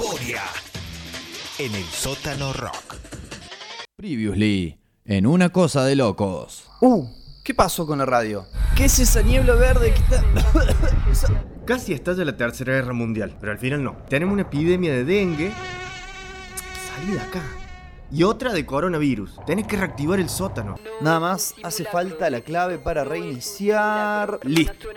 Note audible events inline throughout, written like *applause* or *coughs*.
Euforia. En el sótano rock. Previously, en una cosa de locos. Uh, ¿qué pasó con la radio? ¿Qué es esa niebla verde que está.? *coughs* Casi estalla la Tercera Guerra Mundial, pero al final no. Tenemos una epidemia de dengue. Salí de acá. Y otra de coronavirus. Tenés que reactivar el sótano. Nada más hace falta la clave para reiniciar. Listo.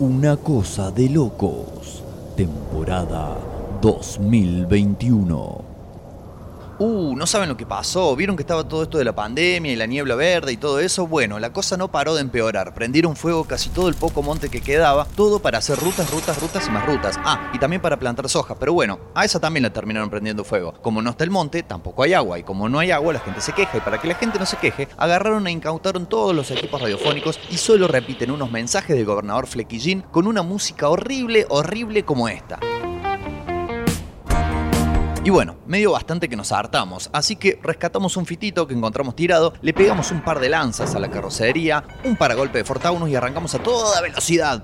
Una cosa de locos. Temporada 2021. Uh, no saben lo que pasó. ¿Vieron que estaba todo esto de la pandemia y la niebla verde y todo eso? Bueno, la cosa no paró de empeorar. Prendieron fuego casi todo el poco monte que quedaba, todo para hacer rutas, rutas, rutas y más rutas. Ah, y también para plantar soja, pero bueno, a esa también la terminaron prendiendo fuego. Como no está el monte, tampoco hay agua, y como no hay agua, la gente se queja, y para que la gente no se queje, agarraron e incautaron todos los equipos radiofónicos y solo repiten unos mensajes del gobernador Flequillín con una música horrible, horrible como esta. Y bueno, medio bastante que nos hartamos, así que rescatamos un fitito que encontramos tirado, le pegamos un par de lanzas a la carrocería, un paragolpe de Fortaunus y arrancamos a toda velocidad.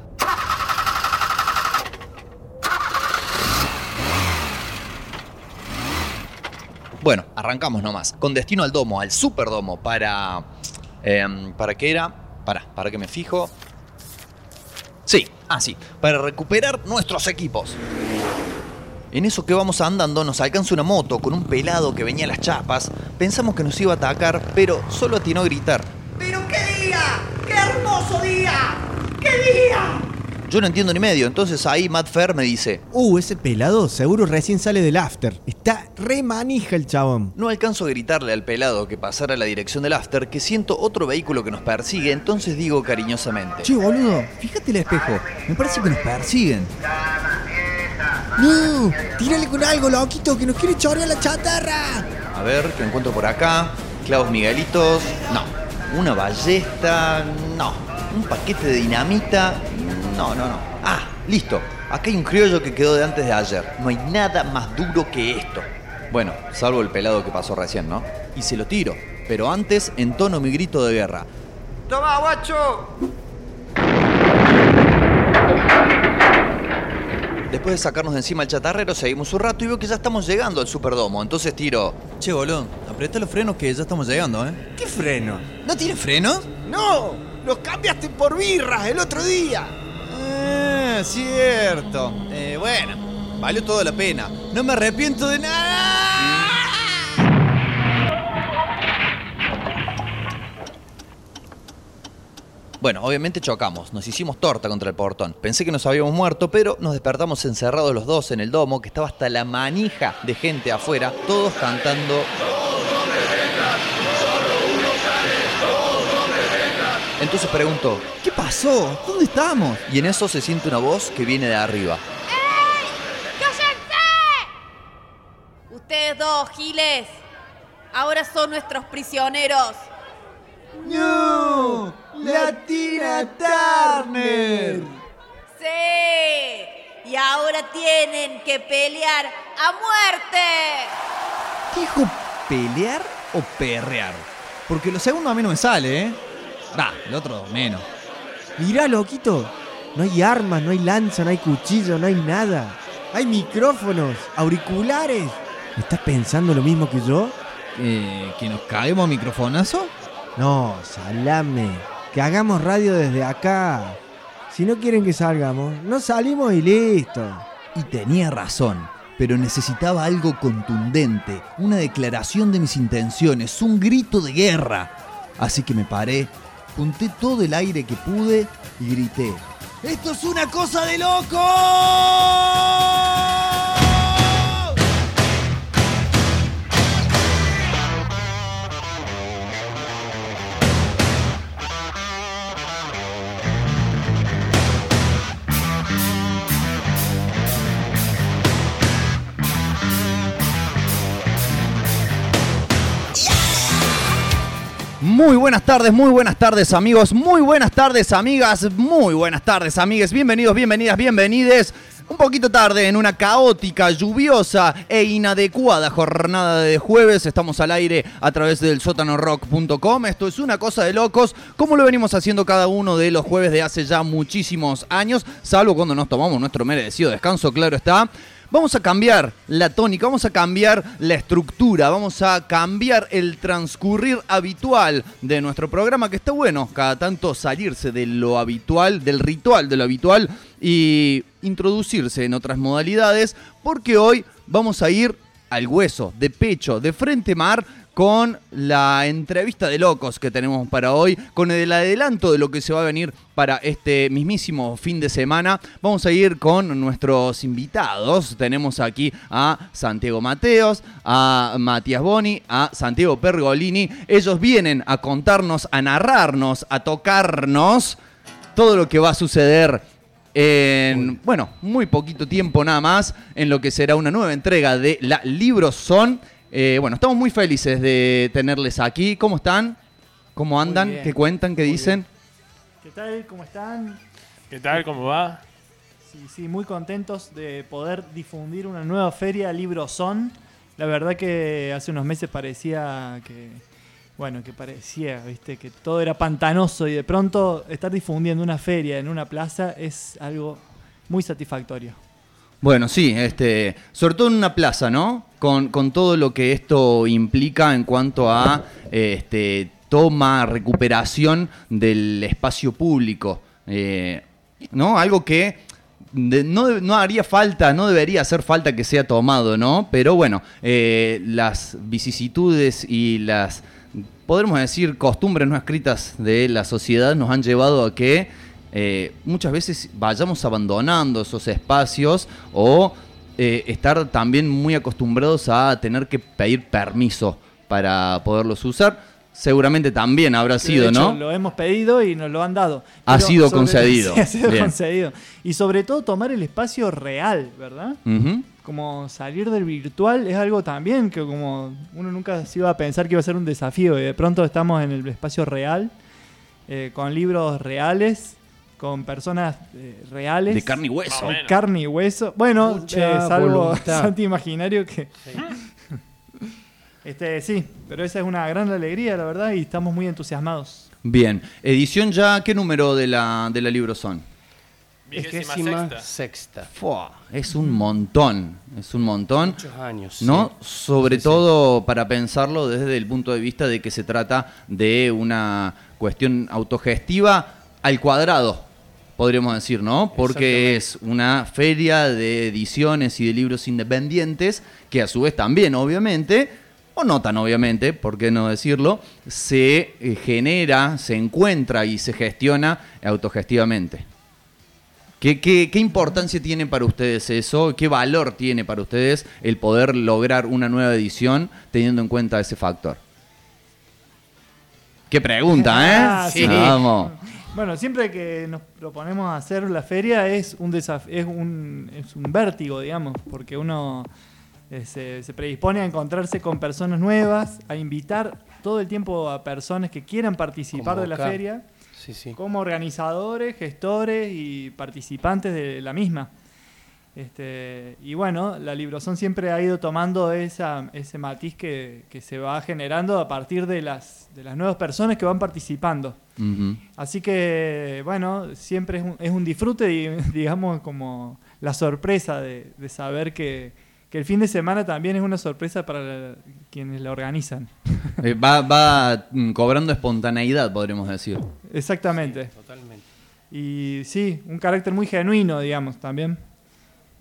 Bueno, arrancamos nomás, con destino al domo, al superdomo, para... em, ¿Para qué era? Para, para que me fijo. Sí, así, para recuperar nuestros equipos. En eso que vamos andando nos alcanza una moto con un pelado que venía a las chapas. Pensamos que nos iba a atacar, pero solo atinó a gritar. ¡Pero qué día! ¡Qué hermoso día! ¡Qué día! Yo no entiendo ni medio, entonces ahí Matt Fer me dice, Uh, ese pelado seguro recién sale del after. Está re manija el chabón. no alcanzo a gritarle al pelado que pasara a la dirección del after que siento otro vehículo que nos persigue, entonces digo cariñosamente. Che, boludo, fíjate el espejo. Me parece que nos persiguen. No, tírale con algo, loquito, que nos quiere chorear la chatarra. A ver, ¿qué encuentro por acá? Clavos Miguelitos, no. Una ballesta, no. Un paquete de dinamita, no, no, no. Ah, listo. Acá hay un criollo que quedó de antes de ayer. No hay nada más duro que esto. Bueno, salvo el pelado que pasó recién, ¿no? Y se lo tiro. Pero antes entono mi grito de guerra. ¡Toma, guacho! Después de sacarnos de encima el chatarrero, seguimos un rato y veo que ya estamos llegando al Superdomo. Entonces tiro. Che, boludo, aprieta los frenos que ya estamos llegando, ¿eh? ¿Qué freno? ¿No tiene frenos? ¡No! ¡Los cambiaste por birras el otro día! Ah, cierto. Eh, bueno, valió toda la pena. No me arrepiento de nada. Bueno, obviamente chocamos, nos hicimos torta contra el portón. Pensé que nos habíamos muerto, pero nos despertamos encerrados los dos en el domo, que estaba hasta la manija de gente afuera, todos cantando. Entonces pregunto, ¿qué pasó? ¿Dónde estamos? Y en eso se siente una voz que viene de arriba. ¡Cállense! Ustedes dos, Giles, ahora son nuestros prisioneros. ¡No! ¡La Tina Turner! Sí, y ahora tienen que pelear a muerte. ¿Dijo pelear o perrear? Porque lo segundo a mí no me sale, ¿eh? Va, el otro menos. Mirá, loquito. No hay armas, no hay lanza, no hay cuchillo, no hay nada. Hay micrófonos, auriculares. ¿Estás pensando lo mismo que yo? Eh, ¿Que nos caemos a microfonazo? No, salame. Que hagamos radio desde acá. Si no quieren que salgamos, no salimos y listo. Y tenía razón, pero necesitaba algo contundente, una declaración de mis intenciones, un grito de guerra. Así que me paré, junté todo el aire que pude y grité. ¡Esto es una cosa de loco! Muy buenas tardes, muy buenas tardes amigos, muy buenas tardes amigas, muy buenas tardes amigues, bienvenidos, bienvenidas, bienvenides. Un poquito tarde, en una caótica, lluviosa e inadecuada jornada de jueves, estamos al aire a través del sótanorock.com. Esto es una cosa de locos, como lo venimos haciendo cada uno de los jueves de hace ya muchísimos años, salvo cuando nos tomamos nuestro merecido descanso, claro está. Vamos a cambiar la tónica, vamos a cambiar la estructura, vamos a cambiar el transcurrir habitual de nuestro programa, que está bueno cada tanto salirse de lo habitual, del ritual de lo habitual y introducirse en otras modalidades, porque hoy vamos a ir al hueso, de pecho, de frente mar, con la entrevista de locos que tenemos para hoy, con el adelanto de lo que se va a venir para este mismísimo fin de semana. Vamos a ir con nuestros invitados. Tenemos aquí a Santiago Mateos, a Matías Boni, a Santiago Pergolini. Ellos vienen a contarnos, a narrarnos, a tocarnos todo lo que va a suceder en, bueno, muy poquito tiempo nada más, en lo que será una nueva entrega de la Libros Son. Eh, bueno, estamos muy felices de tenerles aquí. ¿Cómo están? ¿Cómo andan? ¿Qué cuentan? ¿Qué Muy dicen? ¿Qué tal? ¿Cómo están? ¿Qué tal? ¿Cómo va? Sí, sí, muy contentos de poder difundir una nueva feria Libro Son. La verdad que hace unos meses parecía que, bueno, que parecía, viste, que todo era pantanoso y de pronto estar difundiendo una feria en una plaza es algo muy satisfactorio. Bueno, sí, este, sobre todo en una plaza, ¿no? Con, con todo lo que esto implica en cuanto a este, toma, recuperación del espacio público, eh, ¿no? Algo que no, no haría falta, no debería hacer falta que sea tomado, ¿no? Pero bueno, eh, las vicisitudes y las, podremos decir, costumbres no escritas de la sociedad nos han llevado a que eh, muchas veces vayamos abandonando esos espacios o eh, estar también muy acostumbrados a tener que pedir permiso para poderlos usar. Seguramente también habrá sido, De hecho, ¿no? Lo hemos pedido y nos lo han dado. Ha Pero sido sobre- concedido. Sí, *laughs* ha sido Bien. concedido. Y sobre todo tomar el espacio real, ¿verdad? Ujú. como salir del virtual es algo también que como uno nunca se iba a pensar que iba a ser un desafío y de pronto estamos en el espacio real eh, con libros reales con personas eh, reales De carne y hueso. Menos. carne y hueso bueno eh, salvo. *laughs* Santi Imaginario que este sí pero esa es una gran alegría la verdad y estamos muy entusiasmados Bien. Edición ya, ¿qué número de la, de la libro son? Vigésima sexta. sexta. Fua, es un montón, es un montón. Muchos años. ¿No? sí. Sobre Sí, sí. todo para pensarlo desde el punto de vista de que se trata de una cuestión autogestiva al cuadrado, podríamos decir, ¿no? Porque es una feria de ediciones y de libros independientes que a su vez también, obviamente, o no tan obviamente, por qué no decirlo, se eh, genera, se encuentra y se gestiona autogestivamente. ¿Qué, qué, qué importancia tiene para ustedes eso? ¿Qué valor tiene para ustedes el poder lograr una nueva edición teniendo en cuenta ese factor? Qué pregunta, ¿eh? *laughs* Ah, sí. Vamos. Bueno, siempre que nos proponemos hacer la feria es un es un, es un vértigo, digamos, porque uno eh, se, se predispone a encontrarse con personas nuevas, a invitar todo el tiempo a personas que quieran participar de la feria, Sí, sí. como organizadores, gestores y participantes de la misma. Este, y bueno, la Librozón siempre ha ido tomando esa, ese matiz que, que se va generando a partir de las, de las nuevas personas que van participando. Así que, bueno, siempre es un, es un disfrute y, *laughs* digamos, como la sorpresa de, de saber que, que el fin de semana también es una sorpresa para la- quienes la organizan. *laughs* Eh, va va mm, cobrando espontaneidad, podríamos decir. Exactamente. Totalmente. Y sí, un carácter muy genuino, digamos, también.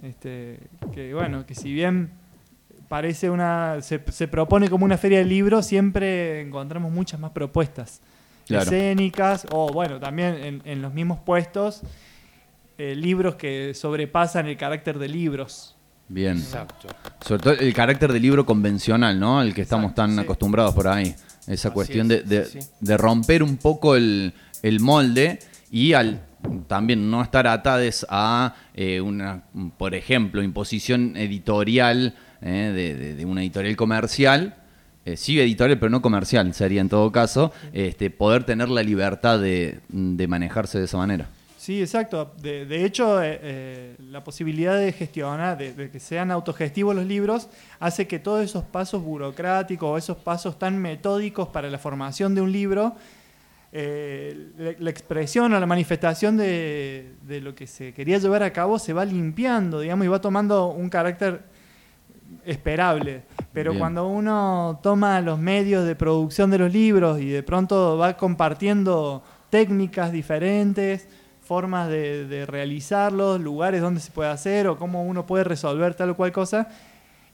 Este, que bueno, que si bien parece una. Se, se propone como una feria de libros, siempre encontramos muchas más propuestas. Claro. Escénicas, o bueno, también en, en los mismos puestos, eh, libros que sobrepasan el carácter de libros. Bien. Exacto. Sobre todo el carácter del libro convencional, ¿no? Al que estamos Exacto, tan sí. acostumbrados por ahí. Esa Así cuestión es, de, de- sí, sí. de romper un poco el, el molde y al también no estar atades a eh, una, por ejemplo, imposición editorial eh, de, de- de una editorial comercial. eh, sí editorial, pero no comercial sería en todo caso, este, poder tener la libertad de, de manejarse de esa manera. Sí, exacto. De, de hecho, eh, eh, la posibilidad de gestionar, de, de que sean autogestivos los libros, hace que todos esos pasos burocráticos o esos pasos tan metódicos para la formación de un libro, eh, la, la expresión o la manifestación de, de lo que se quería llevar a cabo se va limpiando, digamos, y va tomando un carácter esperable. Pero Bien. cuando uno toma los medios de producción de los libros y de pronto va compartiendo técnicas diferentes, formas de, de realizarlos, lugares donde se puede hacer o cómo uno puede resolver tal o cual cosa,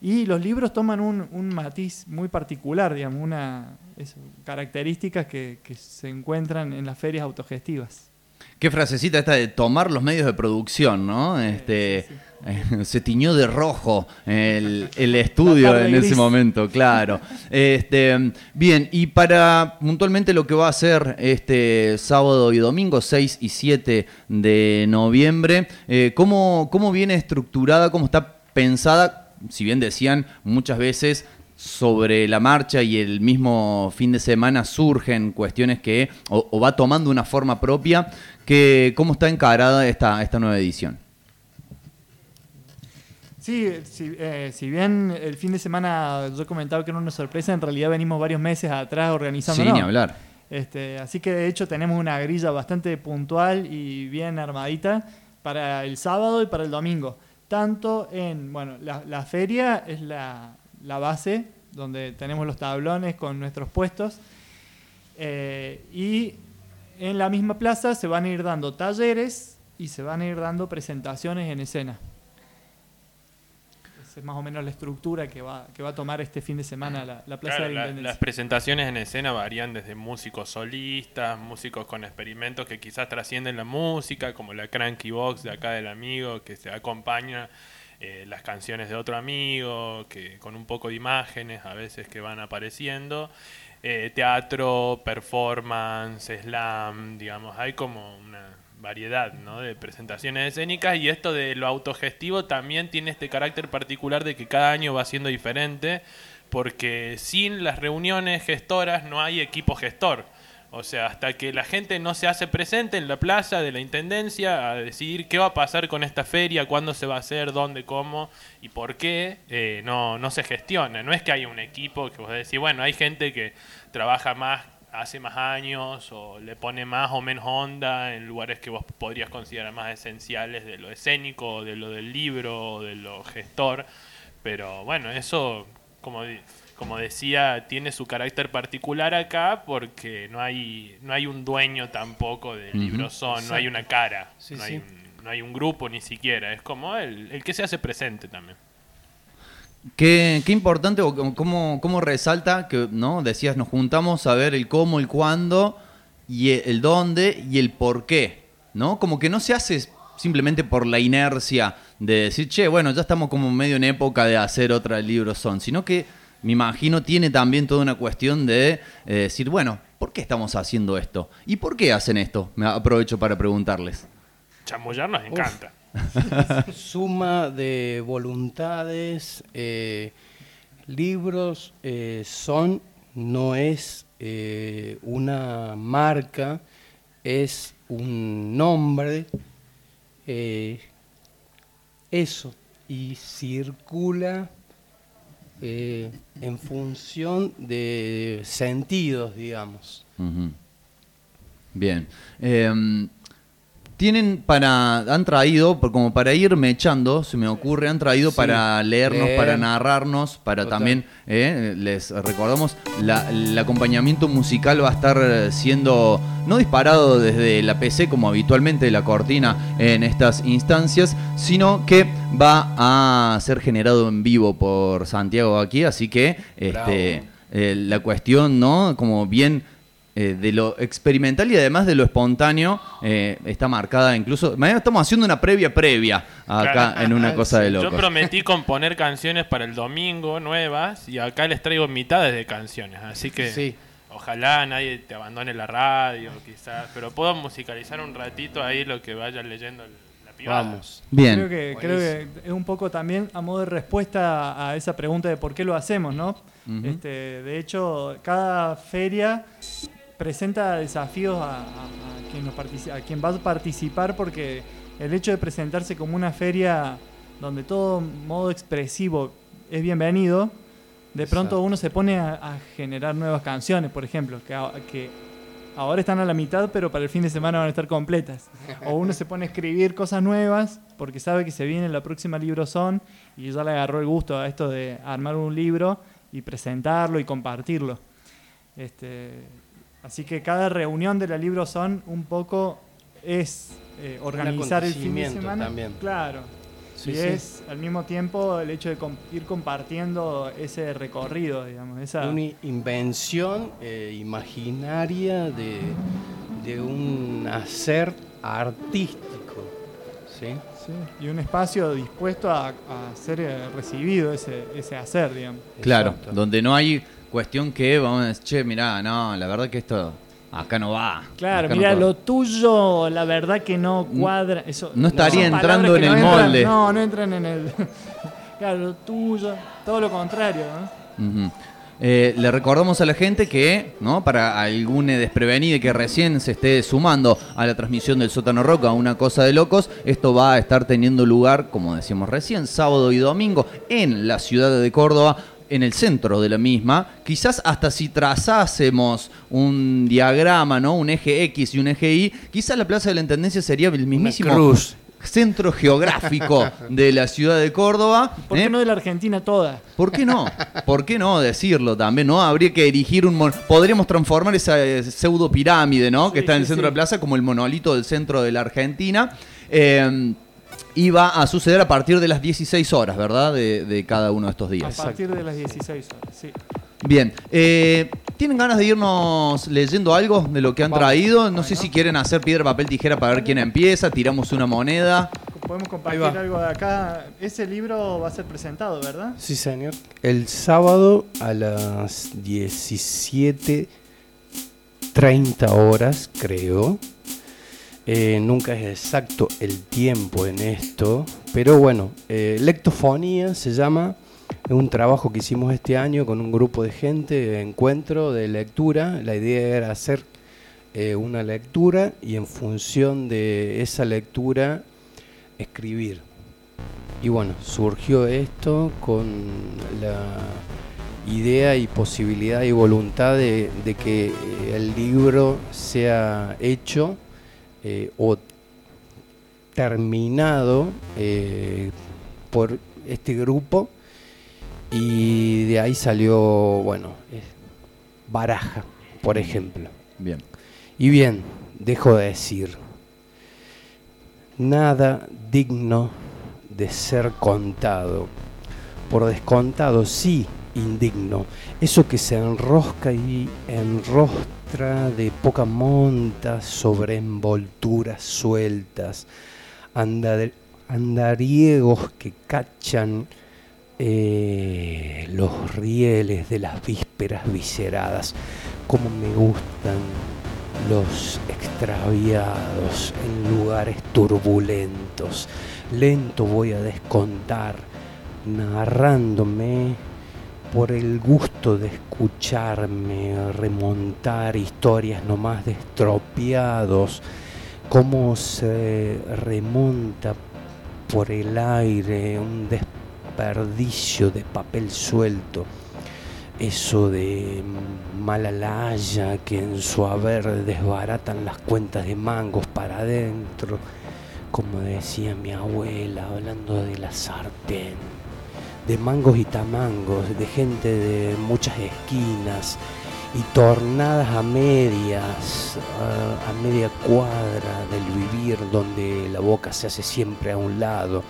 y los libros toman un, un matiz muy particular, digamos, una eso, características que, que se encuentran en las ferias autogestivas. Qué frasecita esta de tomar los medios de producción, ¿no? Este, *laughs* se tiñó de rojo el, el estudio en ese momento, claro. Este, bien, y para puntualmente lo que va a ser este sábado y domingo, 6 y 7 de noviembre, eh, ¿cómo, ¿cómo viene estructurada, cómo está pensada? Si bien decían muchas veces sobre la marcha y el mismo fin de semana surgen cuestiones que o, o va tomando una forma propia, que cómo está encarada esta, esta nueva edición. Sí, si, eh, si bien el fin de semana yo comentaba que era una sorpresa, en realidad venimos varios meses atrás organizando. Sí, ni hablar. Este, así que de hecho tenemos una grilla bastante puntual y bien armadita para el sábado y para el domingo. Tanto en, bueno, la, la feria es la, la base, donde tenemos los tablones con nuestros puestos. Eh, y en la misma plaza se van a ir dando talleres y se van a ir dando presentaciones en escena. Es más o menos la estructura que va, que va a tomar este fin de semana la, la Plaza Claro, de la la- Independencia. las presentaciones en escena varían desde músicos solistas, músicos con experimentos que quizás trascienden la música, como la Cranky Box de acá del amigo, que se acompaña eh, las canciones de otro amigo, que con un poco de imágenes a veces que van apareciendo. Eh, teatro, performance, slam, digamos, hay como una variedad ¿no? de presentaciones escénicas y esto de lo autogestivo también tiene este carácter particular de que cada año va siendo diferente porque sin las reuniones gestoras no hay equipo gestor. O sea, hasta que la gente no se hace presente en la plaza de la Intendencia a decidir qué va a pasar con esta feria, cuándo se va a hacer, dónde, cómo y por qué, eh, no, no se gestiona. No es que haya un equipo que vos decís, bueno, hay gente que trabaja más hace más años o le pone más o menos onda en lugares que vos podrías considerar más esenciales de lo escénico, de lo del libro, o de lo gestor. Pero bueno, eso, como, di- como decía, tiene su carácter particular acá porque no hay, no hay un dueño tampoco del libro son, no hay una cara, Sí, no, sí. Hay un, no hay un grupo ni siquiera, es como el, el que se hace presente también. Qué, importante, o cómo- cómo, resalta que, ¿no? Decías, nos juntamos a ver el cómo, el cuándo, y el, el dónde y el por qué, ¿no? Como que no se hace simplemente por la inercia de decir, che, bueno, ya estamos como medio en época de hacer otra libro son, sino que me imagino tiene también toda una cuestión de eh, decir, bueno, ¿por qué estamos haciendo esto? ¿Y por qué hacen esto? Me aprovecho para preguntarles. Chamullar nos encanta. Suma de voluntades, eh, libros eh, son, no es eh, una marca, es un nombre, eso, y circula en función de sentidos, digamos. Bien. Tienen para. Han traído, por- como para irme echando, se me ocurre, han traído Sí. para leernos, Leer. para narrarnos, para Total. también. eh, les recordamos, la- el acompañamiento musical va a estar eh, siendo. No disparado desde la PC como habitualmente la cortina en estas instancias, sino que va a ser generado en vivo por Santiago aquí, así que este, eh, la cuestión, ¿no? Como bien eh, de lo experimental y además de lo espontáneo eh, está marcada incluso. Mañana estamos haciendo una previa previa acá Claro. en una cosa de Yo locos. prometí componer canciones para el domingo nuevas y acá les traigo mitades de canciones, así que Sí. ojalá nadie te abandone la radio, quizás, pero puedo musicalizar un ratito ahí lo que vayan leyendo la privada. Vamos. Bien. Creo que, creo que es un poco también a modo de respuesta a esa pregunta de por qué lo hacemos, ¿no? Este, de hecho, cada feria presenta desafíos a, a- a quien nos partici- a quien va a participar porque el hecho de presentarse como una feria donde todo modo expresivo es bienvenido, de pronto Exacto. uno se pone a, a generar nuevas canciones, por ejemplo, que, ahora están a la mitad, pero para el fin de semana van a estar completas. O uno se pone a escribir cosas nuevas porque sabe que se viene la próxima libro son y ya le agarró el gusto a esto de armar un libro y presentarlo y compartirlo. Este, así que cada reunión de la libro son un poco es eh, organizar el fin de semana. también. Claro. Sí, y sí. es al mismo tiempo el hecho de com- ir compartiendo ese recorrido, digamos, esa Una invención eh, imaginaria de, de un hacer artístico. ¿sí? Sí, y un espacio dispuesto a, a ser eh, recibido ese, ese hacer, digamos. Claro, Exacto. donde no hay cuestión que vamos a decir, che, mirá, no, la verdad que esto acá no va. Claro, no mira, corre". lo tuyo, la verdad que no cuadra. Eso, no estaría entrando en el no entran- molde. No, no entran en el. *laughs* claro, lo tuyo, todo lo contrario, ¿no? Eh, le recordamos a la gente que, ¿no? Para algún desprevenido que recién se esté sumando a la transmisión del Sótano Roca, una cosa de locos, esto va a estar teniendo lugar, como decíamos recién, sábado y domingo en la ciudad de Córdoba, en el centro de la misma. Quizás hasta si trazásemos un diagrama, ¿no? Un eje X y un eje Y, quizás la Plaza de la Intendencia sería el mismísimo cruz. centro geográfico de la ciudad de Córdoba. ¿Por ¿eh? qué no de la Argentina toda? ¿Por qué no? ¿Por qué no decirlo también, no? Habría que erigir un... mon- Podríamos transformar esa eh, pseudo pirámide, ¿no? que está en el sí, centro sí. de la plaza como el monolito del centro de la Argentina. Eh, y va a suceder a partir de las 16 horas, ¿verdad? De, de cada uno de estos A días. partir de las 16 horas, sí. Bien. eh, ¿Tienen ganas de irnos leyendo algo de lo que han Vamos. traído? No sé si quieren hacer piedra, papel, tijera para ver quién empieza. Tiramos una moneda. Podemos compartir algo de acá. Ese libro va a ser presentado, ¿verdad? Sí, señor. El sábado a las 17.30 horas, creo. Eh, nunca es exacto el tiempo en esto, pero bueno, eh, Lectofonía se llama, es un trabajo que hicimos este año con un grupo de gente, encuentro de lectura. La idea era hacer eh, una lectura y en función de esa lectura escribir. Y bueno, surgió esto con la idea y posibilidad y voluntad de, de que el libro sea hecho eh, o terminado eh, por este grupo y de ahí salió, bueno, eh, Baraja, por ejemplo. Bien. Y bien, dejo de decir, nada digno de ser contado. Por descontado, sí, indigno. Eso que se enrosca y de poca monta sobre envolturas sueltas, andar- andariegos que cachan eh, los rieles de las vísperas visceradas. Como me gustan los extraviados en lugares turbulentos. Lento voy a descontar, narrándome por el gusto de escucharme remontar historias nomás de estropiados, cómo se remonta por el aire un desperdicio de papel suelto. Eso de mala laya que en su haber desbaratan las cuentas de mangos para adentro, como decía mi abuela hablando de la sartén, de mangos y tamangos, de gente de muchas esquinas y tornadas a medias, a, media cuadra del vivir donde la boca se hace siempre a un lado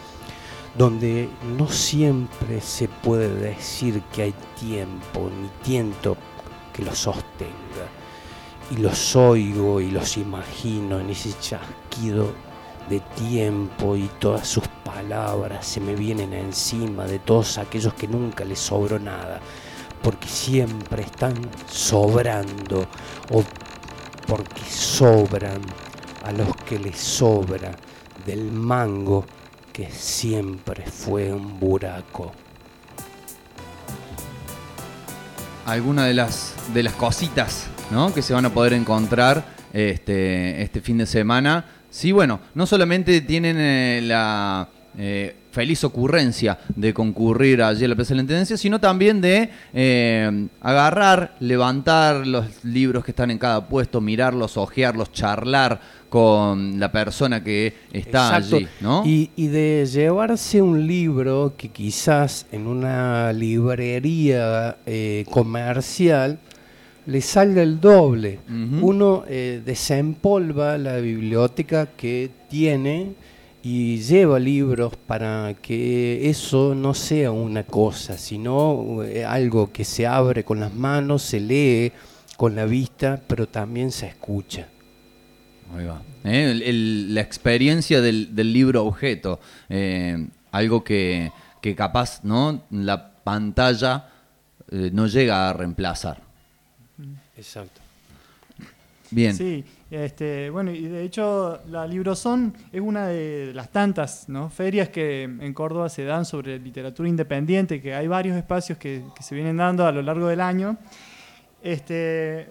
donde no siempre se puede decir que hay tiempo ni tiento que los sostenga. Y los oigo y los imagino en ese chasquido de tiempo y todas sus palabras se me vienen encima de todos aquellos que nunca les sobró nada, porque siempre están sobrando o porque sobran a los que les sobra del mango que siempre fue un buraco. alguna de las, de las cositas ¿no? Que se van a poder encontrar este, este fin de semana. Sí, bueno, no solamente tienen eh, la eh, feliz ocurrencia de concurrir allí a la Plaza de la Intendencia, sino también de eh, agarrar, levantar los libros que están en cada puesto, mirarlos, ojearlos, charlar con la persona que está Exacto. allí, ¿no? Y, y de llevarse un libro que quizás en una librería eh, comercial le salga el doble. Uno eh, desempolva la biblioteca que tiene y lleva libros para que eso no sea una cosa, sino eh, algo que se abre con las manos, se lee con la vista, pero también se escucha. Ahí va. Eh, el- el- la experiencia del, del libro objeto. eh, algo que, que capaz, ¿no? La pantalla eh, no llega a reemplazar. Exacto. Bien. Sí, este, bueno, y de hecho la Librozón es una de las tantas ¿no? ferias que en Córdoba se dan sobre literatura independiente, que hay varios espacios que, que se vienen dando a lo largo del año. Este,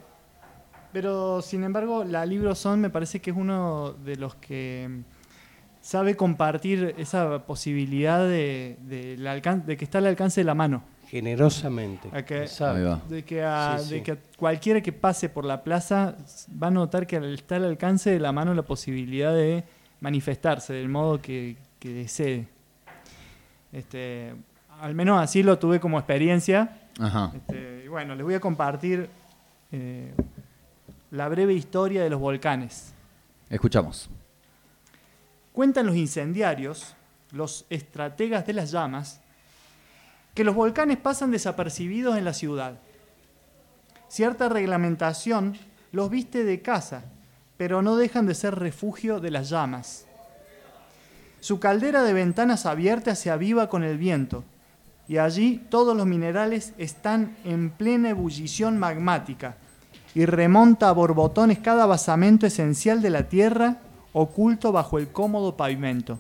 pero sin embargo, la Librozón me parece que es uno de los que sabe compartir esa posibilidad de, de la alcan- de que está al alcance de la mano. Generosamente. A que- de que, a, Sí, de sí. que cualquiera que pase por la plaza va a notar que está al alcance de la mano la posibilidad de manifestarse del modo que, que desee. Este, al menos así lo tuve como experiencia. Ajá. Este, y bueno, les voy a compartir eh, la breve historia de los volcanes. Escuchamos. Cuentan los incendiarios, los estrategas de las llamas, que los volcanes pasan desapercibidos en la ciudad. Cierta reglamentación los viste de casa, pero no dejan de ser refugio de las llamas. Su caldera de ventanas abiertas se aviva con el viento, y allí todos los minerales están en plena ebullición magmática, y remonta a borbotones cada basamento esencial de la tierra oculto bajo el cómodo pavimento.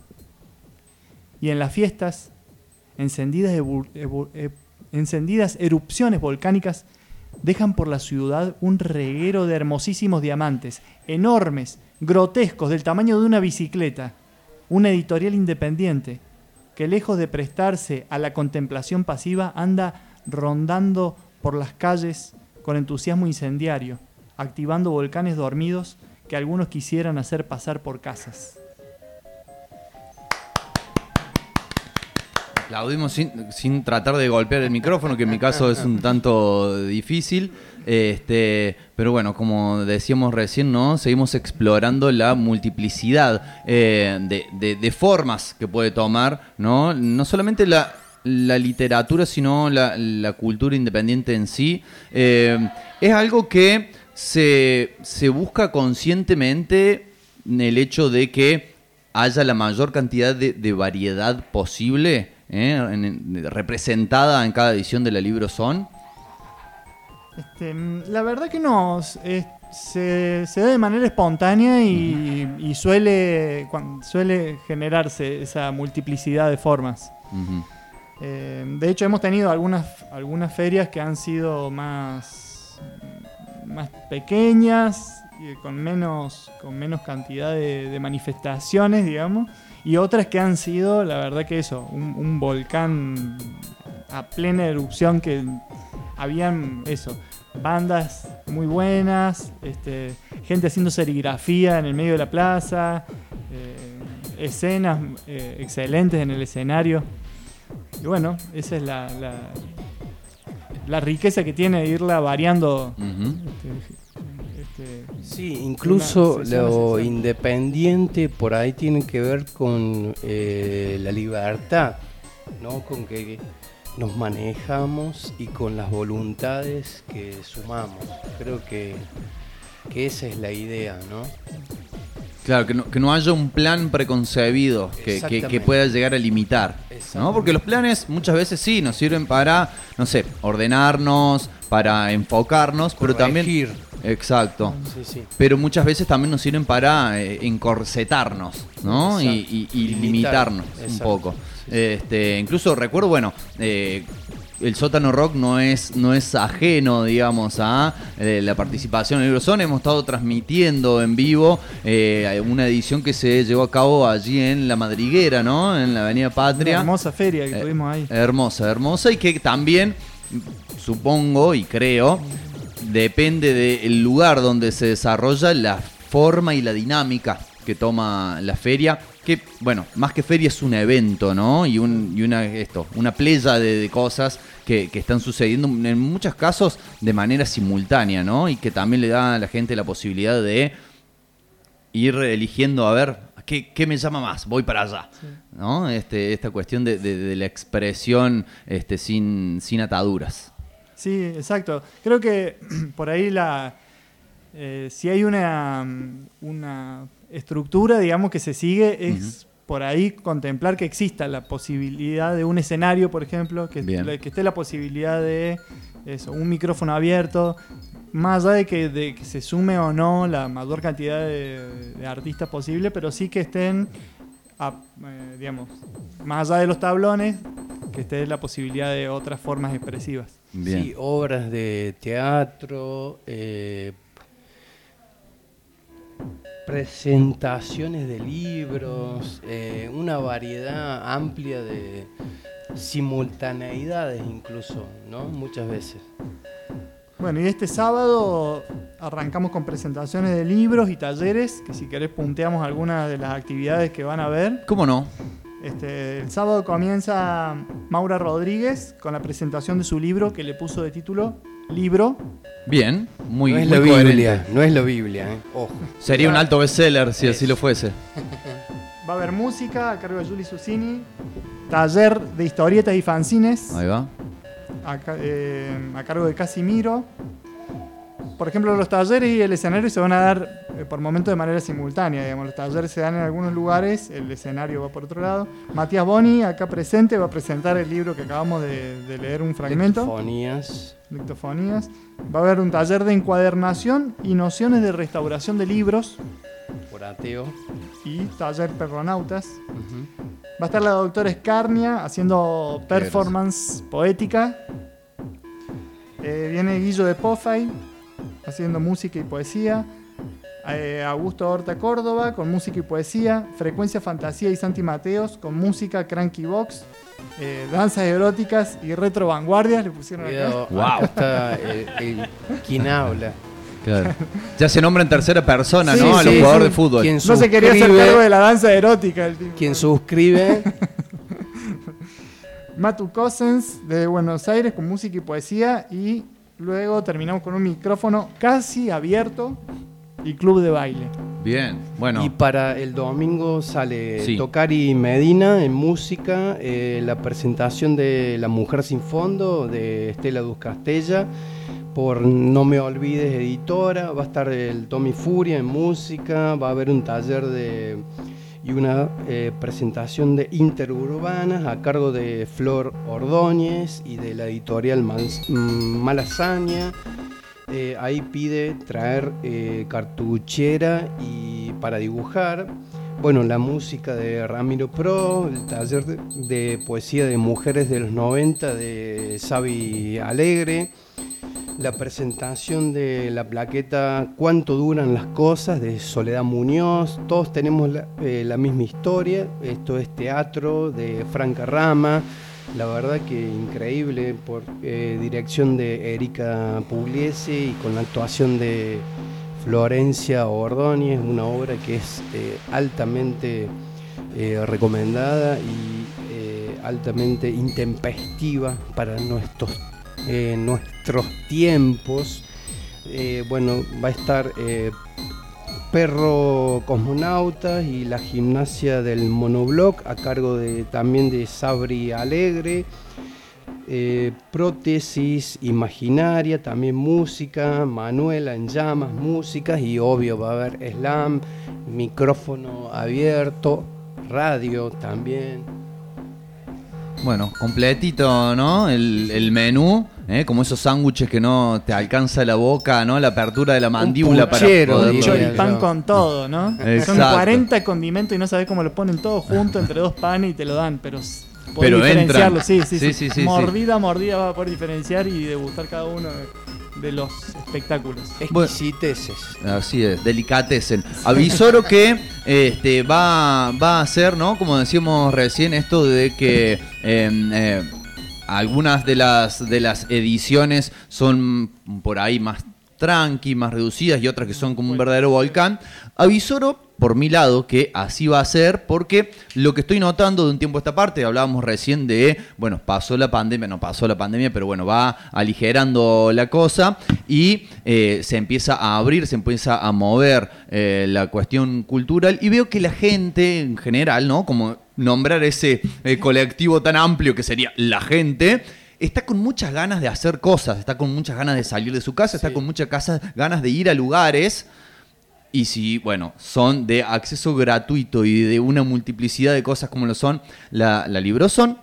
Y en las fiestas, e- encendidas erupciones volcánicas dejan por la ciudad un reguero de hermosísimos diamantes, enormes, grotescos, del tamaño de una bicicleta. Una editorial independiente que lejos de prestarse a la contemplación pasiva anda rondando por las calles con entusiasmo incendiario, activando volcanes dormidos que algunos quisieran hacer pasar por casas. Aplaudimos sin, tratar de golpear el micrófono, que en mi caso es un tanto difícil. Este, pero bueno, como decíamos recién, ¿no? Seguimos explorando la multiplicidad eh, de, formas que puede tomar, ¿no? No solamente la, literatura, sino la, cultura independiente en sí. Eh, es algo que se, se busca conscientemente en el hecho de que haya la mayor cantidad de variedad posible ¿eh? en- en- representada en cada edición de la libro son. Este, mm, la verdad que no, es- se, se da de manera espontánea y, y suele, suele generarse esa multiplicidad de formas. Eh, de hecho, hemos tenido algunas, algunas ferias que han sido más, más pequeñas, y con menos, con menos cantidad de, de manifestaciones, digamos, y otras que han sido, la verdad que eso, un, un volcán a plena erupción que habían eso, bandas muy buenas, este, gente haciendo serigrafía en el medio de la plaza, eh, escenas eh, excelentes en el escenario. Y bueno, esa es la, la, la riqueza que tiene irla variando. este, este, Sí, incluso lo independiente por ahí tiene que ver con eh, la libertad, ¿no? Con que nos manejamos y con las voluntades que sumamos. Creo que, que esa es la idea, ¿no? Claro, que no, que no haya un plan preconcebido que, que- pueda llegar a limitar. ¿no? Porque los planes muchas veces sí nos sirven para, no sé, ordenarnos, para enfocarnos, pero también... Exacto. Sí, sí. Pero muchas veces también nos sirven para eh, encorsetarnos, ¿no? Y, Limitar. limitarnos un poco. Este, incluso recuerdo, bueno, eh, el sótano rock no es, no es ajeno, digamos, a eh, la participación en Libro Hemos estado transmitiendo en vivo eh, una edición que se llevó a cabo allí en La Madriguera, ¿no? En la Avenida Patria. Una hermosa feria que Eh, tuvimos ahí. Hermosa, hermosa y que también, supongo y creo, depende del lugar donde se desarrolla la forma y la dinámica que toma la feria. Que, bueno, más que feria es un evento, ¿no? Y, un, y una, esto, una playa de, de cosas que, que están sucediendo en muchos casos de manera simultánea, ¿no? Y que también le da a la gente la posibilidad de ir eligiendo a ver qué, qué me llama más, voy para allá. ¿no? Este, esta cuestión de, de- de la expresión este, sin, sin ataduras. Sí, exacto. Creo que *clears throat* por ahí la eh, si hay una, mm, una estructura, digamos, que se sigue, es por ahí contemplar que exista la posibilidad de un escenario, por ejemplo, que, esté la posibilidad de eso, un micrófono abierto, más allá de que, de que se sume o no la mayor cantidad de, de artistas posible, pero sí que estén, a- eh, digamos, más allá de los tablones, que esté la posibilidad de otras formas expresivas. Sí, obras de teatro, eh, presentaciones de libros, eh, una variedad amplia de simultaneidades incluso, ¿no? Muchas veces. Bueno, y este sábado arrancamos con presentaciones de libros y talleres, que si querés punteamos algunas de las actividades que van a ver. ¿Cómo no? Este, el sábado comienza Maura Rodríguez con la presentación de su libro que le puso de título Libro. Bien, muy, no es muy la coherente. Biblia, no es la Biblia, ¿eh? Ojo. Sería un alto bestseller si así lo fuese. Va a haber música a cargo de Julie Susini, taller de historietas y fanzines Ahí va. a, ca- eh, a cargo de Casimiro. Por ejemplo, los talleres y el escenario se van a dar eh, por momentos de manera simultánea. Digamos. Los talleres se dan en algunos lugares, el escenario va por otro lado. Matías Boni, acá presente, va a presentar el libro que acabamos de, de leer un fragmento. Lectofonías. Lectofonías. Va a haber un taller de encuadernación y nociones de restauración de libros Por ateo. y taller perronautas. Va a estar la doctora Escarnia haciendo performance poética. Eh, viene Guillo de Pofay haciendo música y poesía. Eh, Augusto Horta Córdoba con música y poesía. Frecuencia Fantasía y Santi Mateos con música Cranky Box. Eh, danzas eróticas y retro vanguardias le pusieron Cuidado, acá. acá está el, el- quien habla. Claro. Ya se nombra en tercera persona, Sí, ¿no? A los sí, jugadores sí. de fútbol. Quien No se quería hacer cargo de la danza erótica. El tipo. Quien suscribe, *laughs* Matu Cousins de Buenos Aires con música y poesía y luego terminamos con un micrófono casi abierto y club de baile. Bien, bueno. Y para el domingo sale Sí. Tocari Medina en música, eh, la presentación de La Mujer Sin Fondo de Estela Duz Castella por No Me Olvides Editora, va a estar el Tommy Furia en música, va a haber un taller de y una eh, presentación de interurbanas a cargo de Flor Ordóñez y de la editorial mm, Malasaña. Eh, ahí pide traer eh, cartuchera y para dibujar. Bueno, la música de Ramiro Pro, el taller de, de poesía de mujeres de los 90 de Xavi Alegre, la presentación de la plaqueta Cuánto duran las cosas de Soledad Muñoz. Todos tenemos la, eh, misma historia. Esto es teatro de Franca Rama. La verdad que increíble por eh, dirección de Erika Pugliese y con la actuación de Florencia Ordóñez, una obra que es eh, altamente recomendada y altamente intempestiva para nuestros, eh, nuestros tiempos. Eh, bueno, va a estar eh, Perro Cosmonautas y la gimnasia del monobloc a cargo de, también de Sabri Alegre. Prótesis imaginaria, también música, Manuela en llamas, músicas y obvio va a haber slam, micrófono abierto, radio también. Bueno, completito, ¿no? El menú, ¿eh? como esos sándwiches que no te alcanza la boca, ¿no? La apertura de la mandíbula puchero, para Un poderlo- diría choripán con todo, ¿no? Son Exacto. 40 condimentos y no sabes cómo lo ponen todo junto entre dos panes y te lo dan, pero poder Pero diferenciarlo. Sí, sí, Sí, sí, sí. Mordida a mordida va a poder diferenciar y degustar cada uno de, los espectáculos. Exquisiteces. Así es, delicatecen. Avisoro que este, va, va a ser, ¿no? Como decíamos recién, esto de que eh, eh, algunas de las, de las ediciones son por ahí más tranqui, más reducidas y otras que son como un verdadero volcán. Avisoro por mi lado que así va a ser porque lo que estoy notando de un tiempo a esta parte, hablábamos recién de, bueno, pasó la pandemia, no pasó la pandemia, pero bueno, va aligerando la cosa y eh, se empieza a abrir, se empieza a mover eh, la cuestión cultural y veo que la gente en general, ¿no? Como nombrar ese eh, colectivo tan amplio que sería la gente, está con muchas ganas de hacer cosas, está con muchas ganas de salir de su casa, está con muchas casas, ganas de ir a lugares. Y si, bueno, son de acceso gratuito y de una multiplicidad de cosas como lo son la, la Librozón,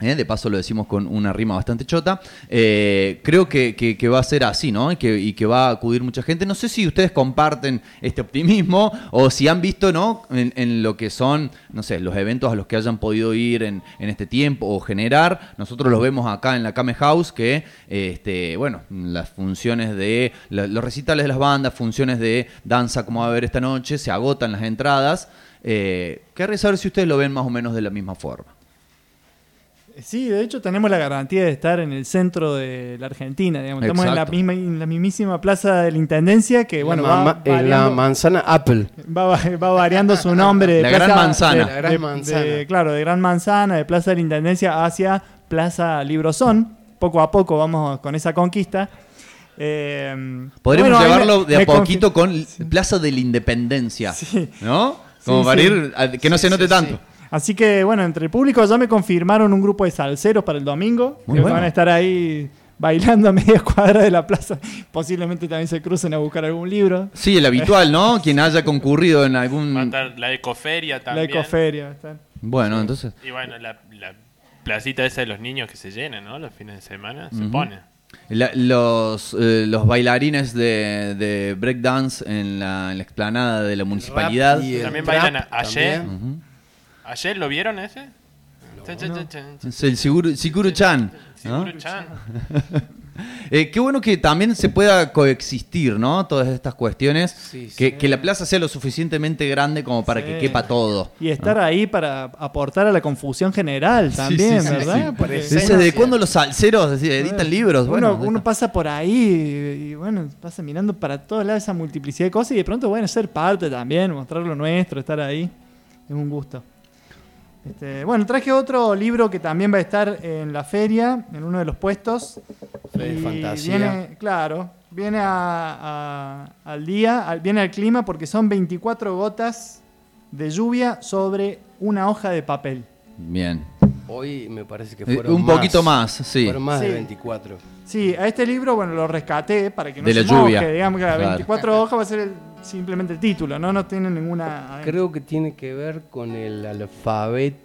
¿eh? de paso lo decimos con una rima bastante chota, eh, creo que, que- va a ser así, ¿no? Y que, va a acudir mucha gente. No sé si ustedes comparten este optimismo o si han visto, ¿no? En, lo que son, no sé, los eventos a los que hayan podido ir en, en este tiempo o generar. Nosotros los vemos acá en la Kame House, que, este, bueno, las funciones de, los recitales de las bandas, funciones de danza como va a haber esta noche, se agotan las entradas. Eh, saber si ustedes lo ven más o menos de la misma forma. Sí, de hecho tenemos la garantía de estar en el centro de la Argentina, digamos. Estamos en la, misma, en la mismísima plaza de la Intendencia que, bueno, la, va, en la variando, manzana Apple. va, va- va variando su nombre. De La Gran Manzana. de- La Gran de- Manzana. de- claro, de Gran Manzana, de Plaza de la Intendencia hacia Plaza Librozón. Poco a poco vamos con esa conquista. Eh, Podríamos bueno, llevarlo me- de a poquito con Plaza de la Independencia. Sí. ¿No? Como Sí, para sí. ir, a- que no se note tanto. Así que bueno, entre el público ya me confirmaron un grupo de salseros para el domingo. Muy que bueno. van a estar ahí bailando a media cuadra de la plaza. Posiblemente también se crucen a buscar algún libro. Sí, el habitual, ¿no? Quien haya concurrido en Va a algún... estar la ecoferia La también. ecoferia. va a estar. Bueno, entonces... Y bueno, la, la placita esa de los niños que se llena, ¿no? Los fines de semana se Ujú. pone. La- los, eh, los bailarines de, de breakdance en la, en la explanada de la municipalidad. y También bailan ayer. también. Ujú. ¿Ayer lo vieron ese? El Siguru, Siguru Chan. ¿no? *laughs* Eh, qué bueno que también se pueda coexistir, ¿no? Todas estas cuestiones. Sí, que, sí. que la plaza sea lo suficientemente grande como para Sí. que quepa todo. Y estar ahí para aportar a la confusión general también, sí, sí, ¿verdad? sí. Porque Dice, ¿de cuándo los salseros decir, editan libros? uno, Bueno, uno pasa por ahí y, y, bueno, pasa mirando para todos lados esa multiplicidad de cosas y de pronto, bueno, ser parte también, mostrar lo nuestro, estar ahí. Es un gusto. Este, bueno, traje otro libro que también va a estar en la feria, en uno de los puestos. Fe de Y fantasía. Viene, claro, viene a- a- al día, al- viene al clima porque son 24 gotas de lluvia sobre una hoja de papel. Bien. Hoy me parece que Eh, fueron un poquito más, sí. Fueron más de Sí. 24. Sí, a este libro, bueno, lo rescaté para que no De se la lluvia. moje, digamos que Claro. 24 hojas va a ser el- simplemente el título, ¿no? No tiene ninguna... Creo que tiene que ver con el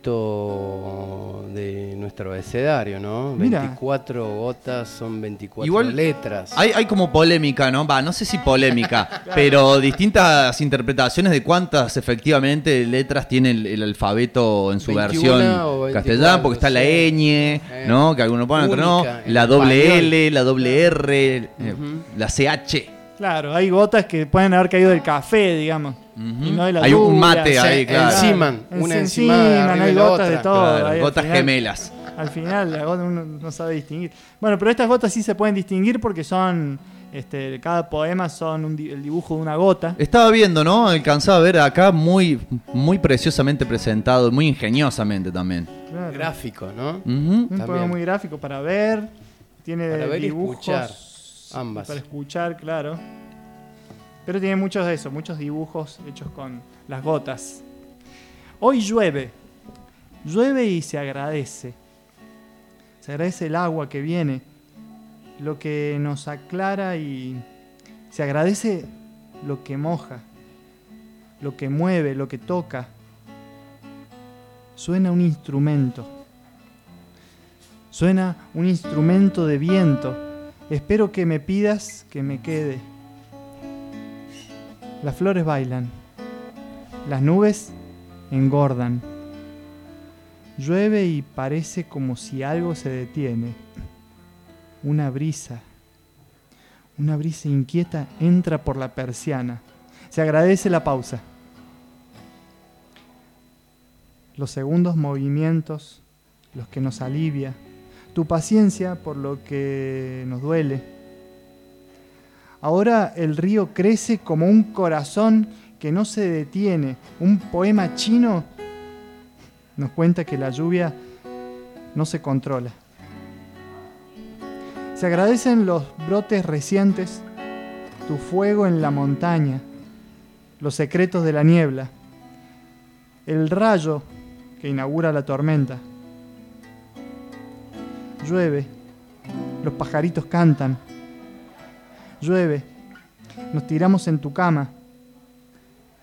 alfabeto de nuestro abecedario, ¿no? Mira. 24 gotas son 24 Igual letras. Hay, hay como polémica, ¿no? Va, no sé si polémica, *laughs* pero distintas interpretaciones de cuántas efectivamente letras tiene el, el alfabeto en su 21 versión o 24, castellana, porque está la ñ, Eh, ¿no? Que algunos ponen, otros no. La doble español. L, la doble R, eh, la CH. Claro, hay gotas que pueden haber caído del café, digamos. Ujú. y no de la Hay un mate ahí, claro. enciman, En- una encima hay gotas de todo. Claro, ahí al gotas final- gemelas. Al final la gota uno no sabe distinguir. Bueno, pero estas gotas sí se pueden distinguir porque son, este, cada poema son un di- el dibujo de una gota. Estaba viendo, ¿no? Alcanzaba a ver acá muy, muy preciosamente presentado, muy ingeniosamente también. Claro. Gráfico, ¿no? Un poema muy gráfico para ver. Tiene Para ver y dibujos. escuchar, ambas. Para escuchar, claro. Pero tiene muchos de eso, muchos dibujos hechos con las gotas. Hoy llueve. Llueve y se agradece. Se agradece el agua que viene, lo que nos aclara y se agradece lo que moja, lo que mueve, lo que toca. Suena un instrumento. Suena un instrumento de viento. Espero que me pidas que me quede. Las flores bailan. Las nubes engordan. Llueve y parece como si algo se detiene. Una brisa, una brisa inquieta entra por la persiana. Se agradece la pausa. Los segundos movimientos, los que nos alivia. Tu paciencia por lo que nos duele. Ahora el río crece como un corazón que no se detiene. Un poema chino nos cuenta que la lluvia no se controla. Se agradecen los brotes recientes, tu fuego en la montaña, los secretos de la niebla, el rayo que inaugura la tormenta. Llueve, los pajaritos cantan. Llueve, nos tiramos en tu cama.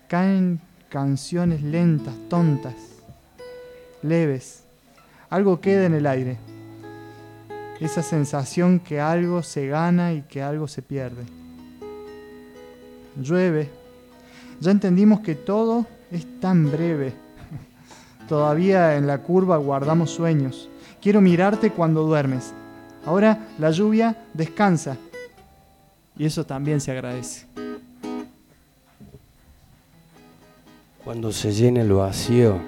Caen canciones lentas, tontas, leves. Algo queda en el aire. Esa sensación que algo se gana y que algo se pierde. Llueve. Ya entendimos que todo es tan breve. *laughs* Todavía en la curva guardamos sueños. Quiero mirarte cuando duermes. Ahora la lluvia descansa. Y eso también se agradece. Cuando se llene el vacío,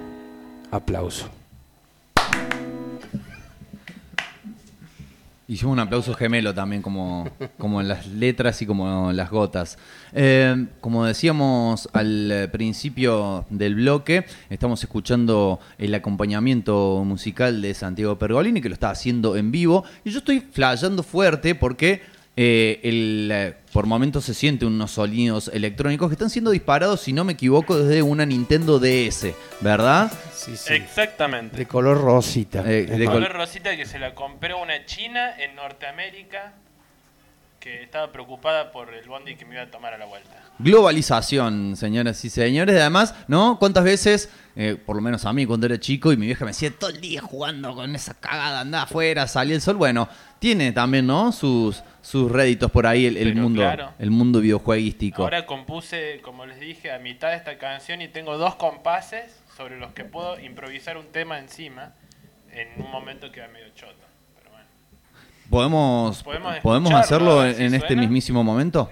aplauso. Hicimos un aplauso gemelo también, como, como en las letras y como en las gotas. Eh, como decíamos al principio del bloque, estamos escuchando el acompañamiento musical de Santiago Pergolini, que lo está haciendo en vivo. Y yo estoy flayando fuerte porque eh, el, eh, por momentos se sienten unos sonidos electrónicos que están siendo disparados, si no me equivoco, desde una Nintendo DS, ¿verdad? Sí, sí. Exactamente. De color rosita. Eh, De de color col- rosita que se la compró una china en Norteamérica que estaba preocupada por el bondi que me iba a tomar a la vuelta. Globalización, señoras y señores. Además, ¿no? ¿Cuántas veces, eh, por lo menos a mí cuando era chico y mi vieja me decía todo el día jugando con esa cagada, anda afuera, salía el sol? Bueno, tiene también, ¿no? Sus, sus réditos por ahí el, el mundo, claro. el mundo videojueguístico. Ahora compuse, como les dije, a mitad de esta canción y tengo dos compases sobre los que puedo improvisar un tema encima en un momento que va medio choto. ¿Podemos, Podemos ¿podemos escucharlo, hacerlo en, este mismísimo momento?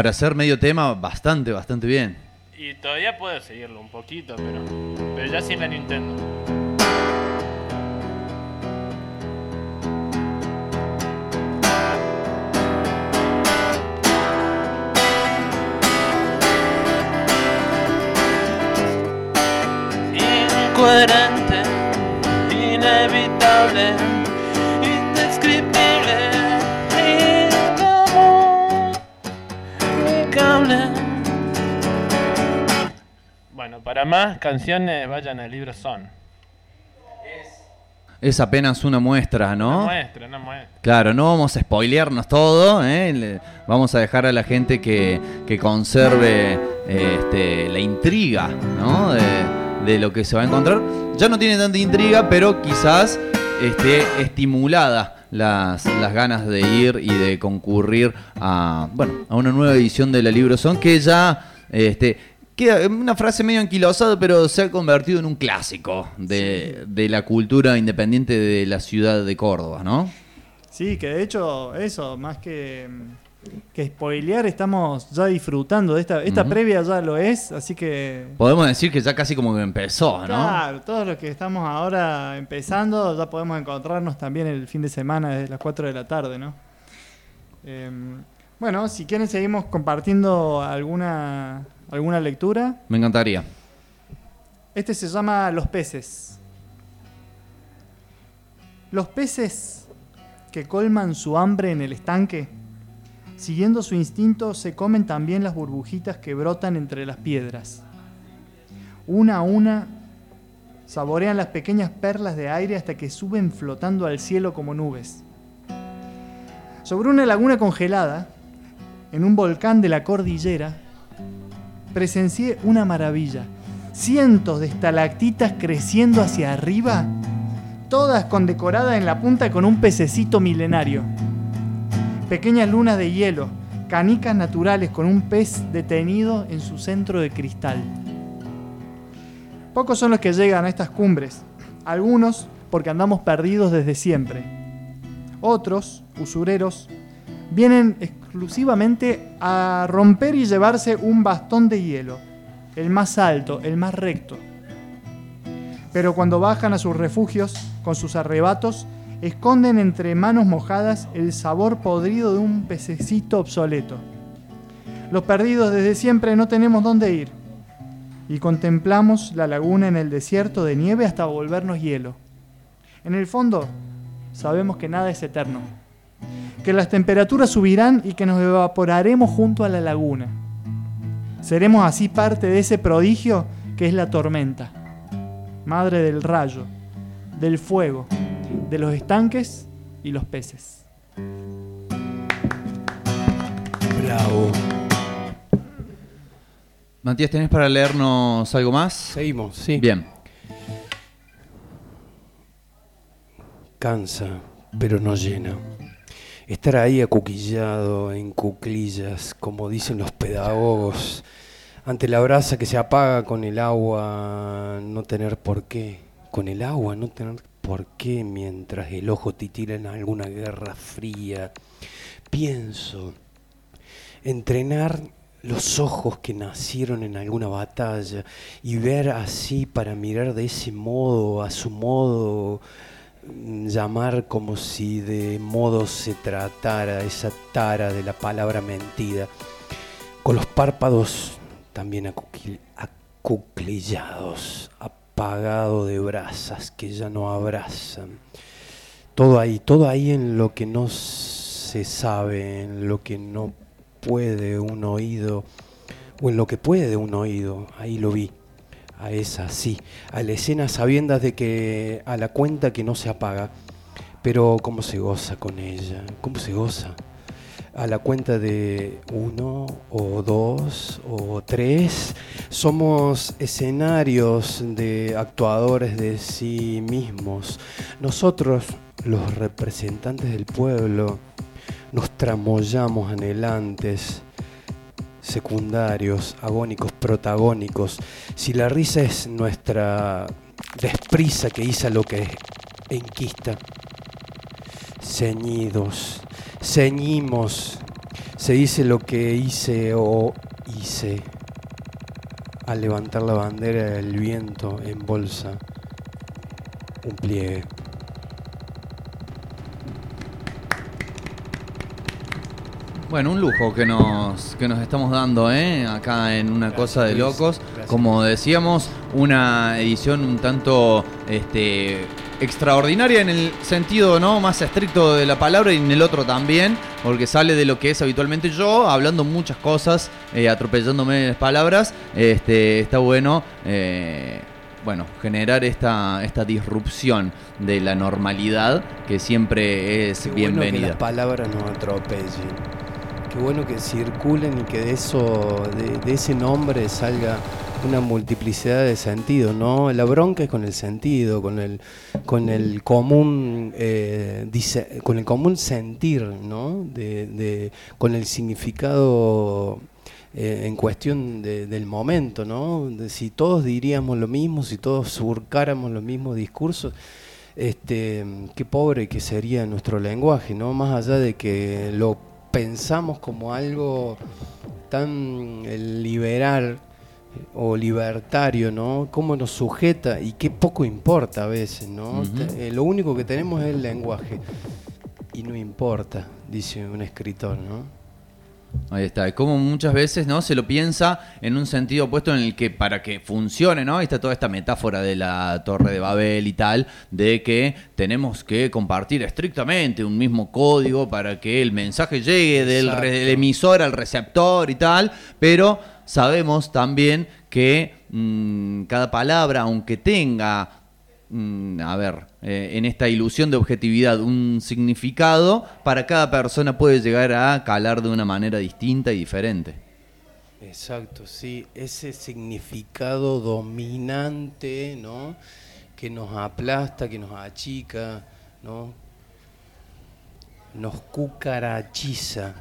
Para hacer medio tema, bastante, bastante bien. Y todavía puedo seguirlo un poquito, pero, pero ya sin la Nintendo. Incoherente, inevitable, para más canciones vayan al libro Son. Es apenas una muestra, ¿no? Una muestra, una muestra. Claro, no vamos a spoilearnos todo, ¿eh? Le- vamos a dejar a la gente que, que conserve eh, este, la intriga, ¿no? De, de lo que se va a encontrar. Ya no tiene tanta intriga, pero quizás esté estimulada las, las ganas de ir y de concurrir a, bueno, a una nueva edición de la Libro Son que ya... Este, Queda una frase medio anquilosada, pero se ha convertido en un clásico de, de la cultura independiente de la ciudad de Córdoba, ¿no? Sí, que de hecho, eso, más que, que spoilear, estamos ya disfrutando de esta. Esta previa ya lo es, así que. Podemos decir que ya casi como que empezó, ¿no? Claro, todos los que estamos ahora empezando, ya podemos encontrarnos también el fin de semana desde las 4 de la tarde, ¿no? Em, bueno, si quieren seguimos compartiendo alguna, alguna lectura. Me encantaría. Este se llama Los peces. Los peces que colman su hambre en el estanque, siguiendo su instinto, se comen también las burbujitas que brotan entre las piedras. Una a una, saborean las pequeñas perlas de aire hasta que suben flotando al cielo como nubes. Sobre una laguna congelada, en un volcán de la cordillera, presencié una maravilla. Cientos de estalactitas creciendo hacia arriba, todas condecoradas en la punta con un pececito milenario. Pequeñas lunas de hielo, canicas naturales con un pez detenido en su centro de cristal. Pocos son los que llegan a estas cumbres, algunos porque andamos perdidos desde siempre. Otros, usureros, vienen exclusivamente a romper y llevarse un bastón de hielo, el más alto, el más recto. Pero cuando bajan a sus refugios con sus arrebatos, esconden entre manos mojadas el sabor podrido de un pececito obsoleto. Los perdidos desde siempre no tenemos dónde ir y contemplamos la laguna en el desierto de nieve hasta volvernos hielo. En el fondo, sabemos que nada es eterno, que las temperaturas subirán y que nos evaporaremos junto a la laguna. Seremos así parte de ese prodigio que es la tormenta, madre del rayo, del fuego, de los estanques y los peces. Bravo. Matías, ¿tenés para leernos algo más? Seguimos, sí. Bien. Cansa, pero no llena. Estar ahí acuquillado en cuclillas, como dicen los pedagogos, ante la brasa que se apaga con el agua, no tener por qué. Con el agua, no tener por qué mientras el ojo titila en alguna guerra fría. Pienso, entrenar los ojos que nacieron en alguna batalla y ver así para mirar de ese modo, a su modo, llamar como si de modo se tratara esa tara de la palabra mentida, con los párpados también acuclillados, apagado de brasas que ya no abrazan. Todo ahí, todo ahí en lo que no se sabe, en lo que no puede un oído, o en lo que puede un oído, ahí lo vi, a esa sí, a la escena sabiendas de que a la cuenta que no se apaga, pero cómo se goza con ella, cómo se goza. A la cuenta de uno o dos o tres, somos escenarios de actuadores de sí mismos. Nosotros, los representantes del pueblo, nos tramoyamos anhelantes, secundarios, agónicos, protagónicos. Si la risa es nuestra desprisa que hizo lo que enquista, ceñidos, ceñimos, Se dice lo que hice o hice al levantar la bandera del viento en bolsa, un pliegue. Bueno, un lujo que nos, que nos estamos dando ¿eh? acá en una cosa de locos. Gracias. Como decíamos, una edición un tanto este, extraordinaria en el sentido no más estricto de la palabra y en el otro también, porque sale de lo que es habitualmente yo, hablando muchas cosas, eh, atropellándome las palabras. Este, está bueno. eh, bueno, generar esta, esta disrupción de la normalidad que siempre es Qué bueno que bienvenida. las palabras nos atropellen. Qué bueno que circulen y que de eso, de, ese nombre salga una multiplicidad de sentidos, ¿no? La bronca es con el sentido, con el, con el común, eh, dise- con el común sentir, ¿no? Con el significado eh, en cuestión de- del momento, ¿no? Si todos diríamos lo mismo, si todos surcáramos los mismos discursos, este, qué pobre que sería nuestro lenguaje, ¿no? Más allá de que lo pensamos como algo tan liberal o libertario, ¿no? Cómo nos sujeta y qué poco importa a veces, ¿no? Eh, lo único que tenemos es el lenguaje y no importa, dice un escritor, ¿no? Ahí está, y como muchas veces no se lo piensa en un sentido opuesto en el que para que funcione, ¿no? Ahí está toda esta metáfora de la Torre de Babel y tal, de que tenemos que compartir estrictamente un mismo código para que el mensaje llegue del, Exacto. re- del emisor al receptor y tal, pero sabemos también que mm, cada palabra, aunque tenga a ver, eh, en esta ilusión de objetividad, un significado, para cada persona puede llegar a calar de una manera distinta y diferente. Exacto, sí, ese significado dominante, ¿no? Que nos aplasta, que nos achica, ¿no? Nos cucarachiza.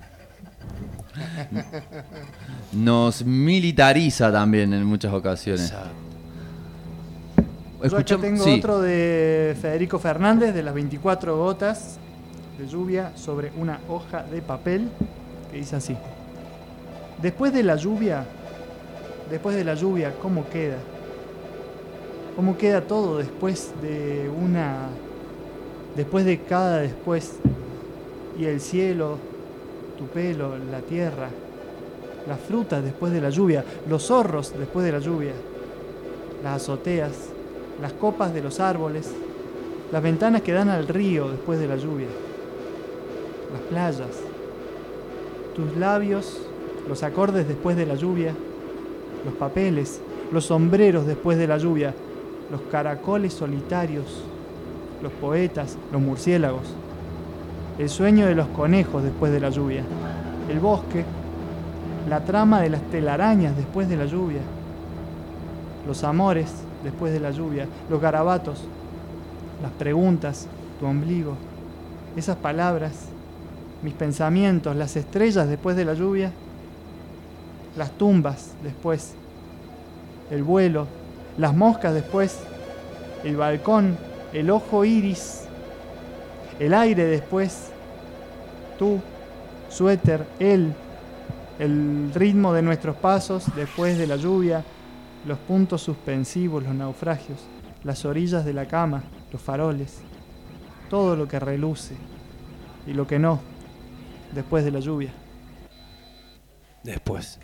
Nos militariza también en muchas ocasiones. Yo acá Escucham- tengo sí. otro de Federico Fernández, de las 24 gotas de lluvia sobre una hoja de papel, que dice así. Después de la lluvia, después de la lluvia, ¿cómo queda? ¿Cómo queda todo después de una... después de cada después? Y el cielo, tu pelo, la tierra, las frutas después de la lluvia, los zorros después de la lluvia, las azoteas, las copas de los árboles, las ventanas que dan al río después de la lluvia, las playas, tus labios, los acordes después de la lluvia, los papeles, los sombreros después de la lluvia, los caracoles solitarios, los poetas, los murciélagos, el sueño de los conejos después de la lluvia, el bosque, la trama de las telarañas después de la lluvia, los amores después de la lluvia, los garabatos, las preguntas, tu ombligo, esas palabras, mis pensamientos, las estrellas después de la lluvia, las tumbas después, el vuelo, las moscas después, el balcón, el ojo iris, el aire después, tú, suéter, él, el ritmo de nuestros pasos después de la lluvia, los puntos suspensivos, los naufragios, las orillas de la cama, los faroles, todo lo que reluce y lo que no, después de la lluvia. Después.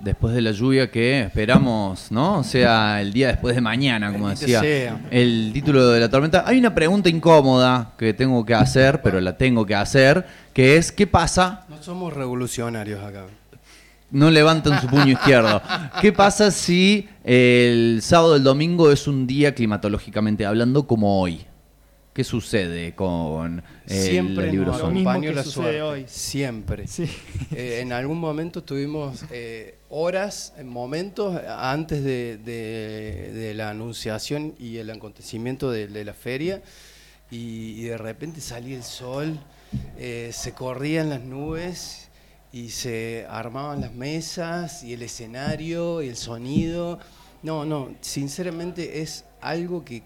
Después de la lluvia que esperamos, ¿no? Sea el día después de mañana, como Bendito decía sea. el título de la tormenta. Hay una pregunta incómoda que tengo que hacer, pero la tengo que hacer, que es ¿qué pasa? No somos revolucionarios acá. No levantan su puño izquierdo. ¿Qué pasa si el sábado el domingo es un día climatológicamente hablando como hoy? ¿Qué sucede con el Siempre libro nos Son? acompañó que la sucede suerte. hoy. Siempre. Sí. Eh, en algún momento tuvimos eh, horas, en momentos antes de, de- de la anunciación y el acontecimiento de, de la feria, y, y de repente salía el sol, eh, se corrían las nubes y se armaban las mesas y el escenario y el sonido. No, no, sinceramente es algo que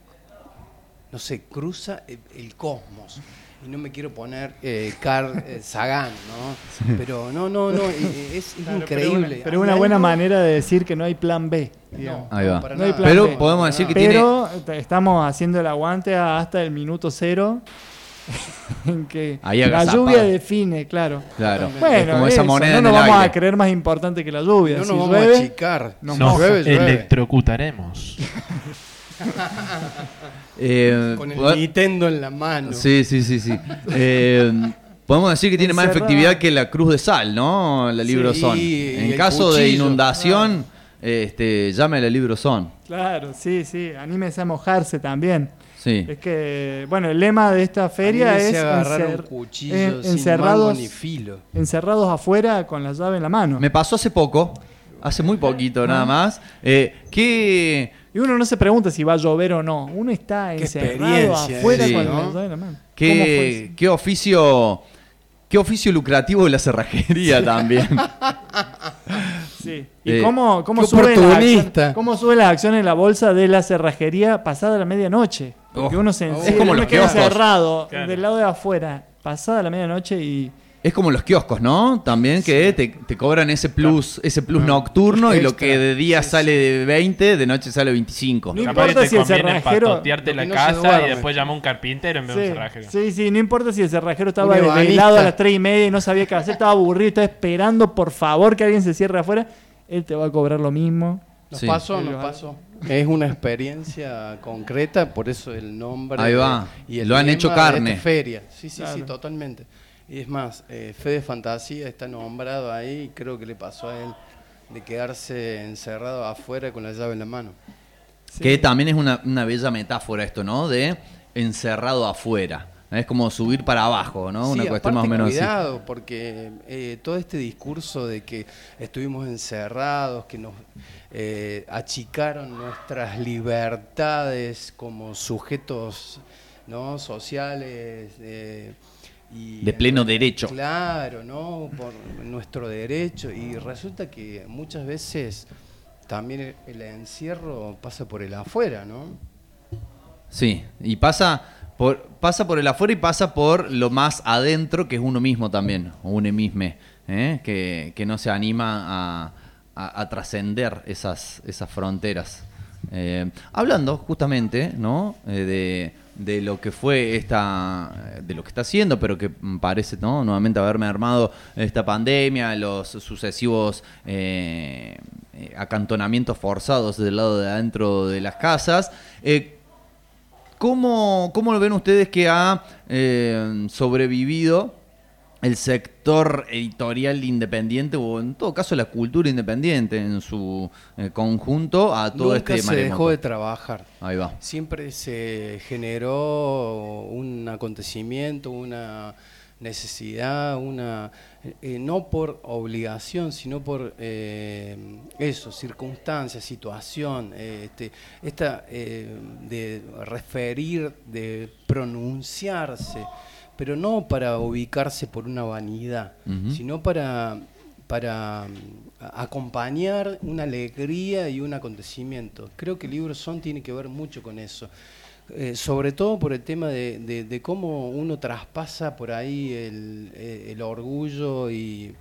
no sé, cruza el, el cosmos. Y no me quiero poner eh, Carl eh, Sagan, ¿no? Pero no, no, no, eh, es, es Claro, increíble. Pero Hay una buena algo- manera de decir que no hay plan B. digamos. Ahí va. para No hay plan Pero B. podemos decir que Pero estamos haciendo el aguante hasta el minuto cero. *laughs* en que Ahí la lluvia define, claro. Claro. Bueno, Es como esa eso, moneda no nos vamos aire. a creer más importante que la lluvia. No Si nos vamos llueve, a achicar. nos llueve, llueve. Electrocutaremos. *laughs* Eh, Con el pod- Nintendo en la mano. Sí, sí, sí, sí. Eh, podemos decir que tiene más efectividad que la cruz de sal, ¿no? La libro Sí, En caso de inundación, este, llame a la libro son. Claro, sí, sí. Anímese a mojarse también. Sí. Es que, bueno, el lema de esta feria es encer- en- sin encerrados, mango ni filo. encerrados afuera con la llave en la mano. Me pasó hace poco, hace muy poquito nada más, eh, que, Y uno no se pregunta si va a llover o no. Uno está Qué encerrado afuera esa, con ¿no? la llave en la mano. ¿Cómo fue que, eso? qué oficio... Qué oficio lucrativo de la cerrajería *laughs* también. Sí. ¿Y Eh, cómo, cómo, qué sube oportunista. acciones, cómo sube las acciones en la bolsa de la cerrajería pasada la medianoche? Porque Oh, uno se es encierra, como uno los queda kioscos. encerrado Claro. del lado de afuera, pasada la medianoche y... Es como los kioscos, ¿no? También que te, te cobran ese plus, ese plus nocturno y lo Extra. que de día Sí, sale de 20, de noche sale 25. No importa te si el cerrajero- Lo la no casa y después llama a un carpintero en vez de un cerrajero. Sí, sí, sí, no importa si el cerrajero estaba ebanista. desvelado a las 3 y media y no sabía qué hacer, estaba aburrido, estaba esperando por favor que alguien se cierre afuera, él te va a cobrar lo mismo. Nos Sí. pasó, Sí, nos pasó. Es una experiencia concreta, por eso el nombre. Ahí va. Y el Lo han hecho de carne. esta feria. Sí, sí, sí, totalmente. Y es más, eh, Fede Fantasía está nombrado ahí y creo que le pasó a él de quedarse encerrado afuera con la llave en la mano. Que también es una, una bella metáfora esto, ¿no? De encerrado afuera. Es como subir para abajo, ¿no? Sí, una cuestión más o menos así. cuidado, porque eh, todo este discurso de que estuvimos encerrados, que nos eh, achicaron nuestras libertades como sujetos no sociales eh, y De pleno derecho. Claro, ¿no? Por nuestro derecho y resulta que muchas veces también el, encierro pasa por el afuera, ¿no? Sí, y pasa por, pasa por el afuera y pasa por lo más adentro, que es uno mismo también, o uno mismo, ¿eh? que, que no se anima a, a- trascender esas, esas fronteras. Eh, hablando justamente ¿no? Eh, de, de lo que fue esta, de lo que está haciendo, pero que parece ¿no? nuevamente haberme armado esta pandemia, los sucesivos eh, eh, acantonamientos forzados del lado de adentro de las casas. Eh, ¿Cómo, cómo lo ven ustedes que ha eh, sobrevivido el sector editorial independiente o en todo caso la cultura independiente en su eh, conjunto a todo Nunca este se maremoto? dejó de trabajar. Ahí va. Siempre se generó un acontecimiento, una necesidad, una eh, no por obligación, sino por eh, eso, circunstancias, situación, eh, este, esta eh, de referir, de pronunciarse, pero no para ubicarse por una vanidad, sino para para mm, acompañar una alegría y un acontecimiento. Creo que el libro Son tiene que ver mucho con eso. Eh, sobre todo por el tema de, de- de cómo uno traspasa por ahí el, eh, el orgullo y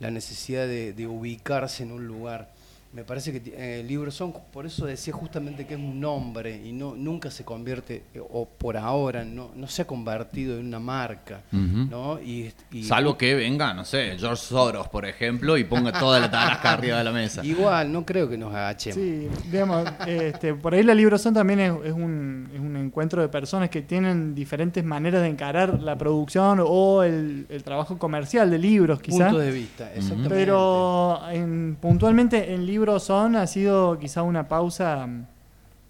la necesidad de, de ubicarse en un lugar. Me parece que eh, el libro Son, por eso decía justamente que es un nombre y no nunca se convierte, eh, o por ahora, no, no se ha convertido en una marca. ¿no? y, y- Salvo que venga, no sé, George Soros, por ejemplo, y ponga toda la tarasca arriba de la mesa. Igual, no creo que nos agachemos. Sí, digamos, este, por ahí la Librozón también es, es un, es un encuentro de personas que tienen diferentes maneras de encarar la producción o el, el trabajo comercial de libros, quizás. Punto de vista, exactamente. Pero en- puntualmente en Librozón ha sido quizá una pausa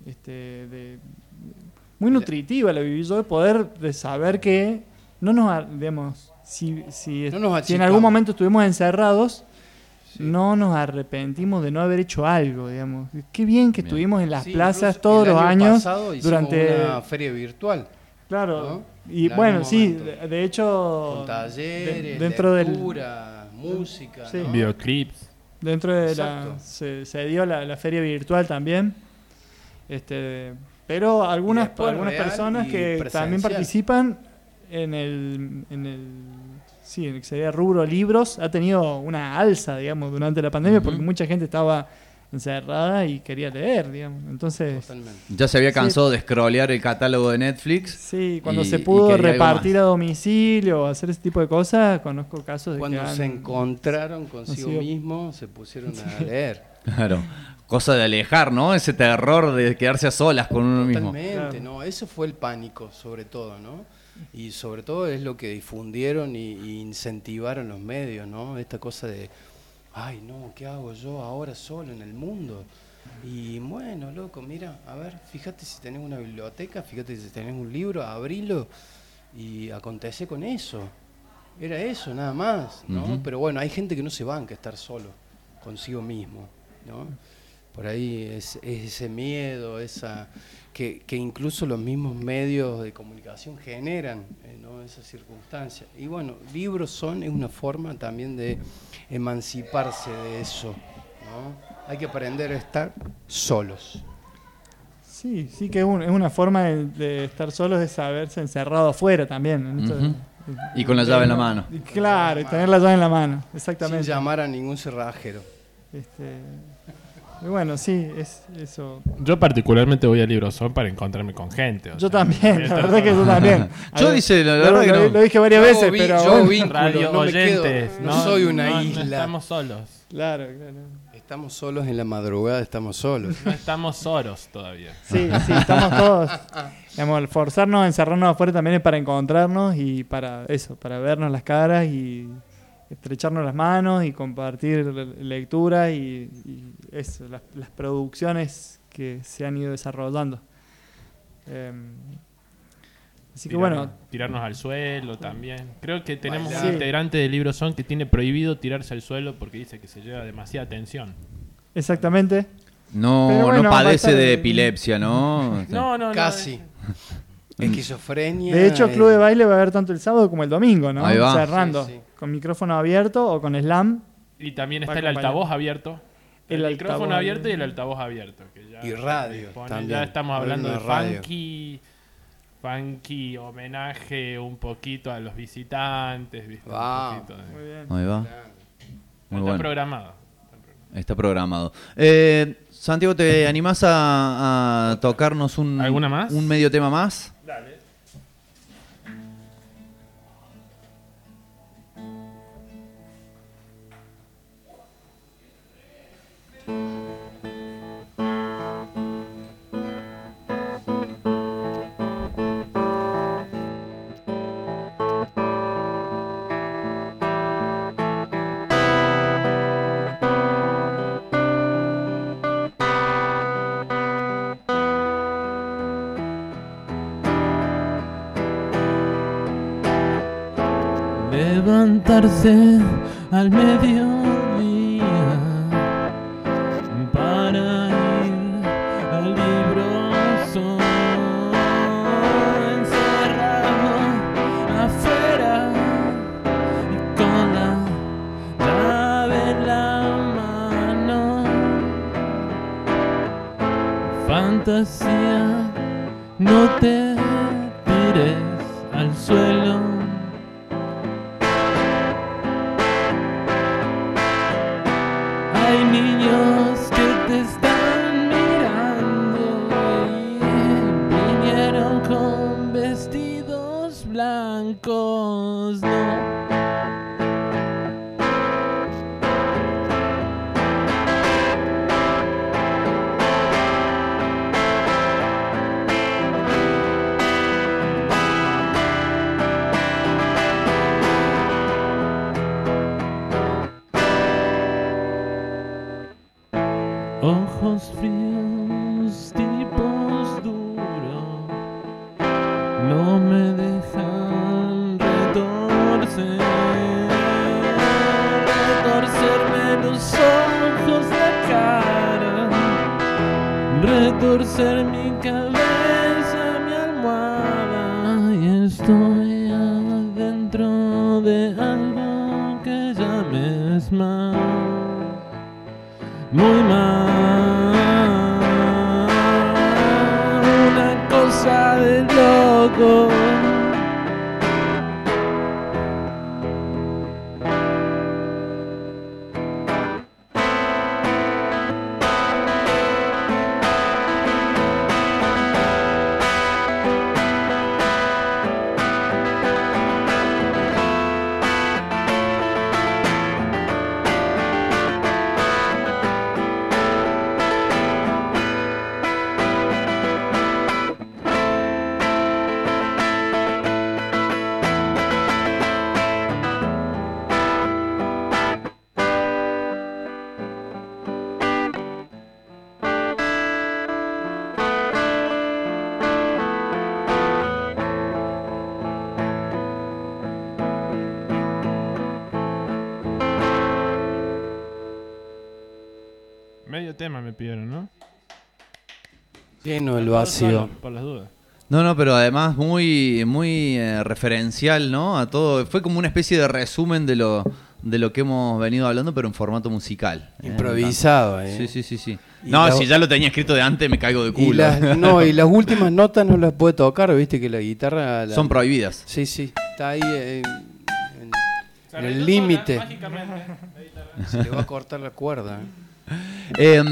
este, de, muy nutritiva, la viví yo, de poder de saber que no nos, digamos, si, si, No nos si en algún momento estuvimos encerrados, no nos arrepentimos de no haber hecho algo, digamos. Qué bien que Bien. estuvimos en las Sí, plazas todos los año años durante una feria virtual. Claro. ¿no? Y En bueno, sí, de, de hecho Con talleres, de- dentro del música. Sí. ¿no? Videoclips. Dentro de la. Se, se dio la, la feria virtual también. Este, Pero algunas, algunas personas que presencial. también participan en el, en el sí, en el que sería rubro libros, ha tenido una alza, digamos, durante la pandemia, porque mucha gente estaba encerrada y quería leer, digamos. Entonces, Ya se había Sí. cansado de scrollear el catálogo de Netflix. Sí, cuando y- se pudo repartir a domicilio o hacer ese tipo de cosas, conozco casos de Cuando que se han- encontraron consigo sido- mismos, se pusieron a Sí. *laughs* leer. Claro. Cosa de alejar, ¿no? Ese terror de quedarse a solas con uno mismo. Totalmente, no, eso fue el pánico, sobre todo, ¿no? Y sobre todo es lo que difundieron y, y incentivaron los medios, ¿no? Esta cosa de, ay, no, ¿qué hago yo ahora solo en el mundo? Y bueno, loco, mira, a ver, fíjate si tenés una biblioteca, fíjate si tenés un libro, abrilo y acontece con eso. Era eso, nada más, ¿no? Pero bueno, hay gente que no se banca estar solo, consigo mismo, ¿no? Por ahí es, es ese miedo, esa que, que incluso los mismos medios de comunicación generan, eh, ¿no? Esas circunstancias. Y bueno, libros son es una forma también de emanciparse de eso, ¿no? Hay que aprender a estar solos. Sí, sí que es, un- es una forma de, de estar solos de saberse encerrado afuera también. Y con la llave en la mano. Claro, y tener la llave en la mano, exactamente. Sin llamar a ningún cerrajero. Este, bueno, sí, es eso. Yo particularmente voy a Librosón para encontrarme con gente. o Yo sea, también, *laughs* la verdad que yo también. Yo dice, la lo- verdad que lo, no. lo dije varias Yo veces, vi- pero yo bueno. vínculo, Radio no me quedo- oyentes, no soy una no- no isla. estamos solos. Claro, claro. Estamos solos en la madrugada, estamos solos. No estamos soros todavía. Sí, sí, estamos todos. Digamos, el forzarnos a encerrarnos afuera también es para encontrarnos y para eso, para vernos las caras y estrecharnos las manos y compartir le- lectura y, y eso, las, las producciones que se han ido desarrollando. Em, así que Tirarnos- bueno, Tirarnos al suelo también. Creo que tenemos Bailar. un integrante de Librosón que tiene prohibido tirarse al suelo porque dice que se lleva demasiada tensión. exactamente. No, bueno, no padece de epilepsia, ¿no? No, no, no. Casi. *laughs* Esquizofrenia. De hecho, eh, Club de Baile va a haber tanto el sábado como el domingo, ¿no? Ahí va. Cerrando, Sí, sí. con micrófono abierto o con slam. Y también está el altavoz abierto. El El, micrófono altavoz abierto y el altavoz abierto. que ya Y radio pone- también. Ya estamos hablando de funky, funky homenaje un poquito a los visitantes. ¿viste? Un Wow. poquito de- Muy bien. Ahí va. Muy Está bueno. programado. Está programado. Eh, Santiago, ¿te animás a, a tocarnos un, ¿Alguna más? un medio tema más? Al mediodía para ir al libro encerrado afuera y con la llave en la mano. Fantasía, no te retorcer mi cabeza, vacío. Por las dudas. No, no, pero además muy, muy eh, referencial, ¿no? A todo. Fue como una especie de resumen de lo, de lo que hemos venido hablando, pero en formato musical. ¿eh? Improvisado, ¿eh? Sí, sí, sí, sí. Y No, la- si ya lo tenía escrito de antes, me caigo de Y culo. las, *laughs* no, y las últimas notas no las puede tocar, viste que la guitarra... la- Son prohibidas. Sí, sí, está ahí eh, en, en el límite. Se le va a cortar la cuerda. *laughs* Eh,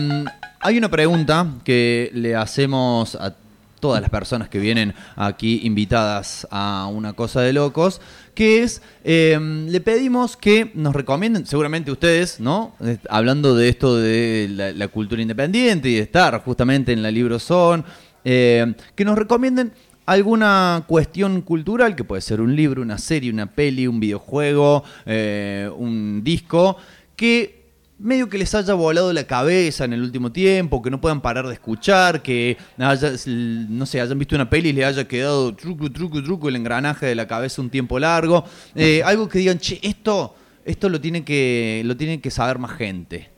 hay una pregunta que le hacemos a todas las personas que vienen aquí invitadas a una cosa de locos, que es, eh, le pedimos que nos recomienden, seguramente ustedes, ¿no? Eh, Hablando de esto de la, cultura independiente y de estar justamente en la Libro Son, eh, que nos recomienden alguna cuestión cultural, que puede ser un libro, una serie, una peli, un videojuego, eh, un disco, que medio que les haya volado la cabeza en el último tiempo, que no puedan parar de escuchar, que haya- no sé, hayan visto una peli y le haya quedado truco, truco, truco el engranaje de la cabeza un tiempo largo. Eh, algo que digan, che, esto, esto lo tiene que, lo tiene que saber más gente.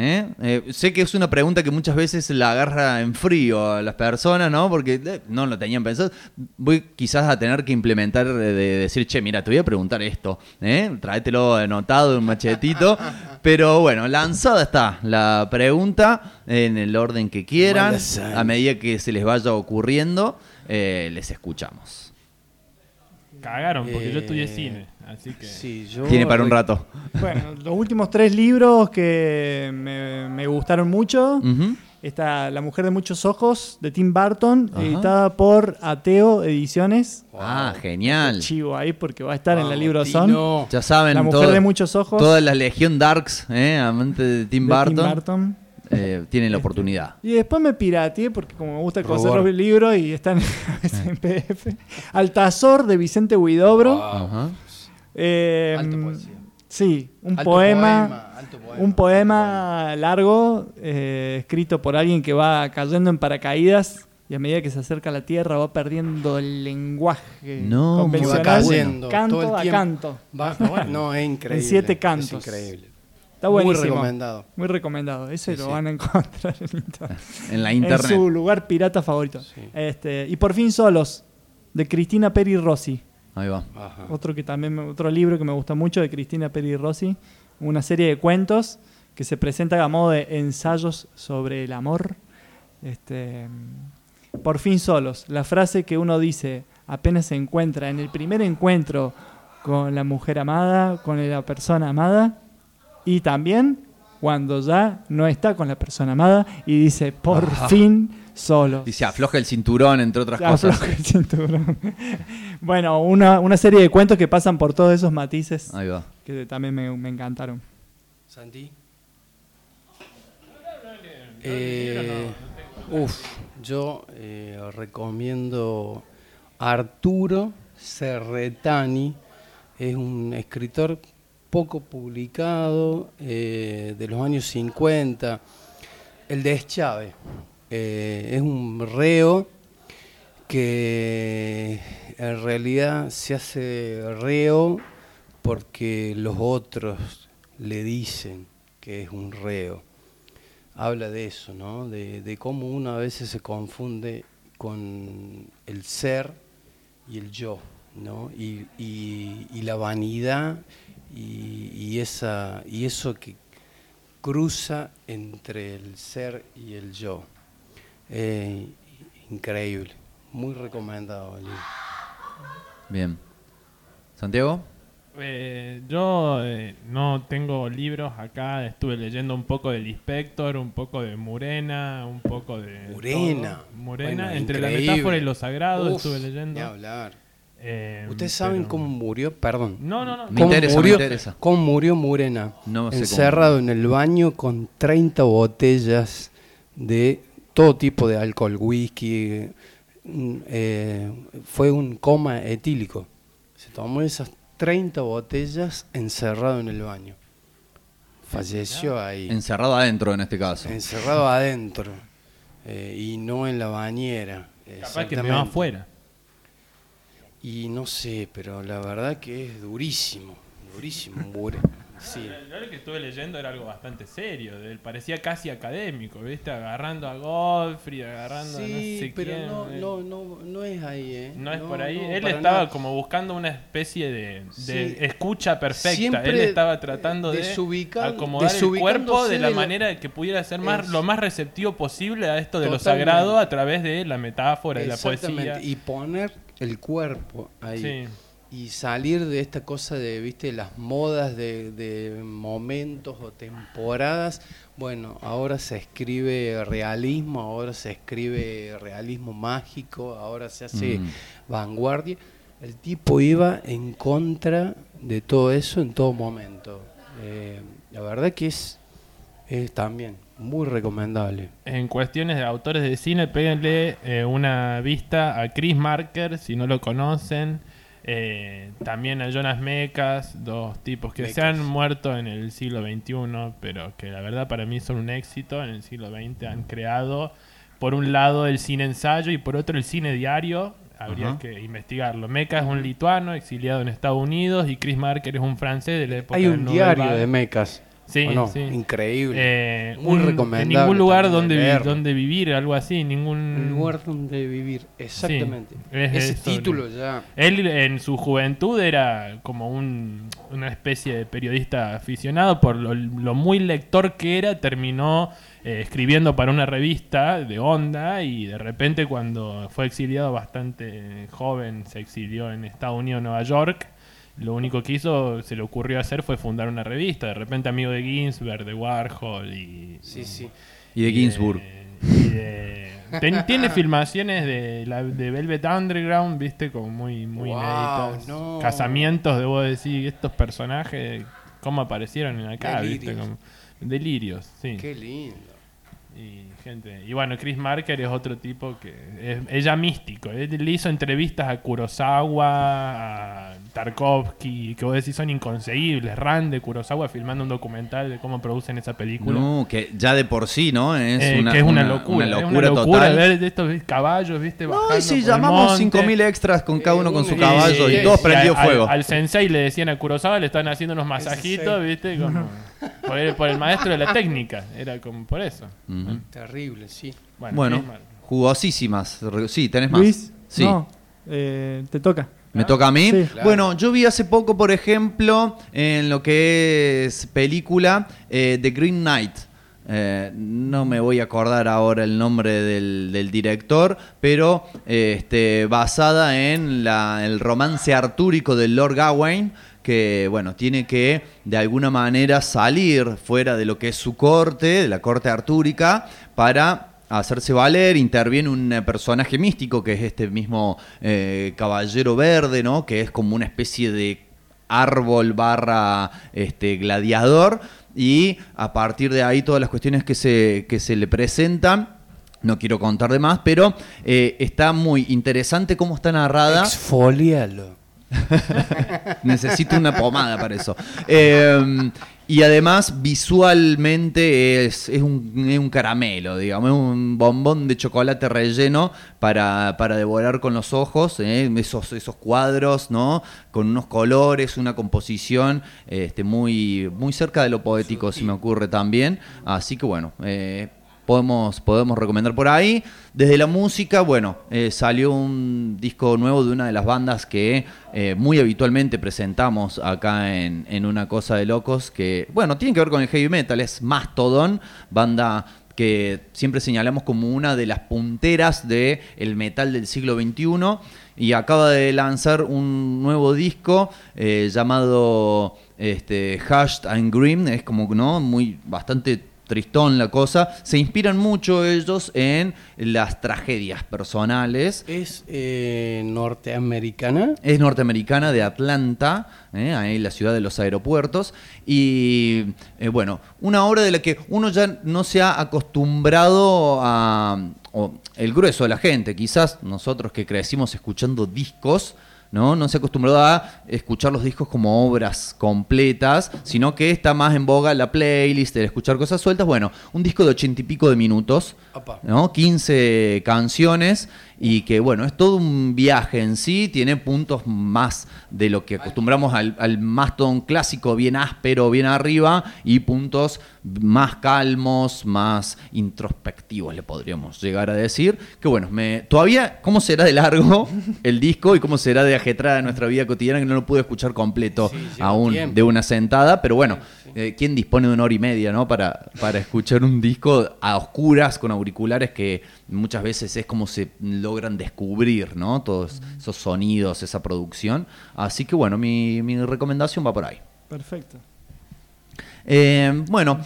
¿Eh? Eh, sé que es una pregunta que muchas veces la agarra en frío a las personas, ¿no? Porque eh, no lo tenían pensado. Voy quizás a tener que implementar de, decir, che, mira, te voy a preguntar esto, ¿eh? Tráetelo anotado en un machetito. *laughs* Pero bueno, lanzada está la pregunta en el orden que quieran. A medida que se les vaya ocurriendo, eh, les escuchamos. Cagaron porque yo estudié cine, así que... Sí, yo Tiene para un rato. Bueno, los últimos tres libros que me, me gustaron mucho. Está La mujer de muchos ojos, de Tim Burton, Ajá. editada por Ateo Ediciones. Ah, genial. Chivo ahí porque va a estar en la Vamos, libro Tino. Son. Ya saben, La mujer todo- de muchos ojos. Toda la legión Darks, ¿eh? amante de Tim de Burton, Tim Burton. eh, tienen la oportunidad. Y después me pirateé porque como me gusta coser Rubor. los libros y están *laughs* en PDF. Altazor de Vicente Huidobro. Ajá. Eh, Alta poesía. Sí, un Alto poema, poema, alto poema, un poema largo eh, escrito por alguien que va cayendo en paracaídas y a medida que se acerca a la tierra va perdiendo el lenguaje No, convencional. va cayendo canto todo el a canto. Va- no, es increíble. En siete es cantos. increíble. Está Muy buenísimo. recomendado. Muy recomendado. Ese Sí, lo sí. van a encontrar en internet. *laughs* En la En internet. su lugar pirata favorito. Sí. Este, y por fin solos, de Cristina Peri Rossi. Ahí va. Ajá. Otro que también otro libro que me gusta mucho de Cristina Peri Rossi, una serie de cuentos que se presenta a modo de ensayos sobre el amor. Este, por fin solos, la frase que uno dice apenas se encuentra en el primer encuentro con la mujer amada, con la persona amada y también cuando ya no está con la persona amada y dice por Ajá. fin solos. Y se afloja el cinturón, entre otras Se cosas. afloja el cinturón. *laughs* bueno, una, una serie de cuentos que pasan por todos esos matices Ahí va. que también me, me encantaron. Santi. Eh, uf, yo eh, recomiendo Arturo Serretani, es un escritor poco publicado eh, de los años 50, el de Eschave. Eh, es un reo que en realidad se hace reo porque los otros le dicen que es un reo. Habla de eso, ¿no? De, cómo uno a veces se confunde con el ser y el yo, ¿no? Y- y la vanidad y, y esa, y eso que cruza entre el ser y el yo. Eh, increíble, Muy recomendado el libro. Bien. ¿Santiago? Eh, yo eh, no tengo libros acá, estuve leyendo un poco del Inspector, un poco de Murena, un poco de... Murena. todo. Murena, Bueno, entre la increíble. metáfora y lo sagrado Uf, estuve leyendo. ni hablar. Eh, ¿Ustedes saben pero- cómo murió? Perdón. No, no, no. Me ¿Cómo interesa, me murió, interesa. ¿Cómo murió Murena? No sé cómo. Encerrado en el baño con 30 botellas de todo tipo de alcohol, whisky. mm, eh, fue un coma etílico. Se tomó esas 30 botellas encerrado en el baño. Falleció ahí. Encerrado adentro en este caso. Encerrado adentro. eh, y no en la bañera. Capaz que me va afuera. Y no sé, pero la verdad que es durísimo. Durísimo. Sí. Yo lo que estuve leyendo era algo bastante serio, parecía casi académico, ¿viste? Agarrando a Godfrey, agarrando a no Sí, sé pero quién, no, eh. no, no, no es ahí, ¿eh? No es por ahí. él estaba nada. como buscando una especie de, de Sí. escucha perfecta. Siempre él estaba tratando de acomodar el cuerpo de la manera que pudiera ser más, Es- lo más receptivo posible a esto de lo sagrado a través de la metáfora, de la poesía. Y poner el cuerpo ahí. Sí. Y salir de esta cosa de, viste, las modas de, de momentos o temporadas. Bueno, ahora se escribe realismo, ahora se escribe realismo mágico, ahora se hace Mm. vanguardia. El tipo iba en contra de todo eso en todo momento. Eh, la verdad que es, es también muy recomendable. En cuestiones de autores de cine, péguenle eh, una vista a Chris Marker, si no lo conocen. Eh, también a Jonas Mekas, dos tipos que se han muerto en el siglo XXI, pero que la verdad para mí son un éxito. En el siglo XX han creado, por un lado, el cine ensayo y por otro, el cine diario. Habría que investigarlo. Mekas es un lituano exiliado en Estados Unidos y Chris Marker es un francés de la época Hay un diario de mecas. Sí, ¿o no? sí. Increíble. Eh, Muy un- recomendable. En ningún lugar donde, vi- donde vivir, algo así, ningún... Un lugar donde vivir, exactamente. Sí, es- Ese título ya. Él en su juventud era como un, una especie de periodista aficionado, por lo, lo muy lector que era, terminó eh, escribiendo para una revista de onda y de repente cuando fue exiliado bastante joven, se exilió en Estados Unidos, Nueva York. Lo único que hizo, se le ocurrió hacer fue fundar una revista. De repente amigo de Ginsberg, de Warhol y... Sí, sí. Y de Ginsburg. y de- ten- tiene filmaciones de, la, de Velvet Underground, viste, como muy, muy Wow, inéditas. no. Casamientos, debo decir, estos personajes, cómo aparecieron en acá, viste, Delirios. como delirios, sí. Qué lindo. Y gente, y bueno, Chris Marker es otro tipo que es, ya místico. Él le hizo entrevistas a Kurosawa, a Tarkovsky, que vos decís son inconseguibles. Rand de Kurosawa filmando un documental de cómo producen esa película. No, que ya de por sí, ¿no? Es, Eh, una, que es una, una- locura, una es locura una locura total. ver de estos caballos, viste, No, bajando y si llamamos monte. 5.000 extras con cada uno con su Eh, caballo Sí, y todos sí, prendió fuego. Al, sensei le decían a Kurosawa, le estaban haciendo unos masajitos, viste, como por el, por el maestro de la técnica. Era como por eso. Terrible, sí. Bueno, jugosísimas. Sí, tenés más. Luis, Sí. no, eh, te toca. ¿Me toca a mí? Sí. Claro. Bueno, yo vi hace poco, por ejemplo, en lo que es película, eh, The Green Knight. Eh, no me voy a acordar ahora el nombre del, del director, pero eh, este, basada en la- el romance artúrico del Lord Gawain, que bueno, tiene que de alguna manera salir fuera de lo que es su corte, de la corte artúrica, para hacerse valer, interviene un eh, personaje místico que es este mismo eh, caballero verde, ¿no? Que es como una especie de árbol barra este gladiador y a partir de ahí todas las cuestiones que se, que se le presentan. No quiero contar de más, pero eh, está muy interesante cómo está narrada. Exfolialo. *laughs* Necesito una pomada para eso. Eh, y además, visualmente es, es, un, es un caramelo, digamos, es un bombón de chocolate relleno para, para devorar con los ojos, ¿eh? esos, esos cuadros, ¿no? Con unos colores, una composición este, muy, muy cerca de lo poético, se me ocurre también. Así que bueno, eh, podemos, podemos recomendar por ahí. Desde la música, bueno, eh, salió un disco nuevo de una de las bandas que eh, muy habitualmente presentamos acá en, en Una Cosa de Locos, que, bueno, tiene que ver con el heavy metal, es Mastodon, banda que siempre señalamos como una de las punteras del el metal del siglo XXI y acaba de lanzar un nuevo disco eh, llamado este, Hushed and Grim, es como no muy bastante tristón la cosa. Se inspiran mucho ellos en las tragedias personales. ¿Es eh, norteamericana? Es norteamericana de Atlanta, eh, ahí la ciudad de los aeropuertos. Y eh, bueno, una obra de la que uno ya no se ha acostumbrado a. o el grueso de la gente, quizás nosotros que crecimos escuchando discos. ¿No? No se ha acostumbrado a escuchar los discos como obras completas, sino que está más en boga la playlist, el escuchar cosas sueltas. Bueno, un disco de ochenta y pico de minutos, ¿no? 15 canciones y que bueno, es todo un viaje en sí, tiene puntos más de lo que acostumbramos al, al Mastodon clásico, bien áspero, bien arriba, y puntos más calmos, más introspectivos, le podríamos llegar a decir. Que bueno, me, todavía, ¿cómo será de largo el disco y cómo será de ajetrada nuestra vida cotidiana que no lo pude escuchar completo aún tiempo. de una sentada? Pero bueno, eh, ¿quién dispone de una hora y media ¿no? para, para escuchar un disco a oscuras con auriculares que muchas veces es como se logran descubrir ¿no? todos esos sonidos, esa producción? Así que bueno, mi, mi recomendación va por ahí. Perfecto. Eh, bueno,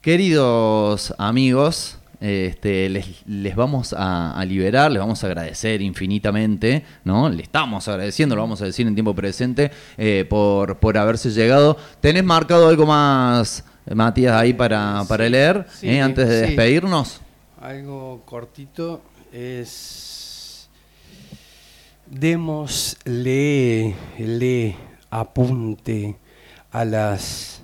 queridos amigos, este, les, les vamos a, a liberar, les vamos a agradecer infinitamente, ¿no? Le estamos agradeciendo, lo vamos a decir en tiempo presente, eh, por, por haberse llegado. ¿Tenés marcado algo más, Matías, ahí para, para leer Sí, eh, antes de sí. despedirnos? Algo cortito es. Démosle le apunte a las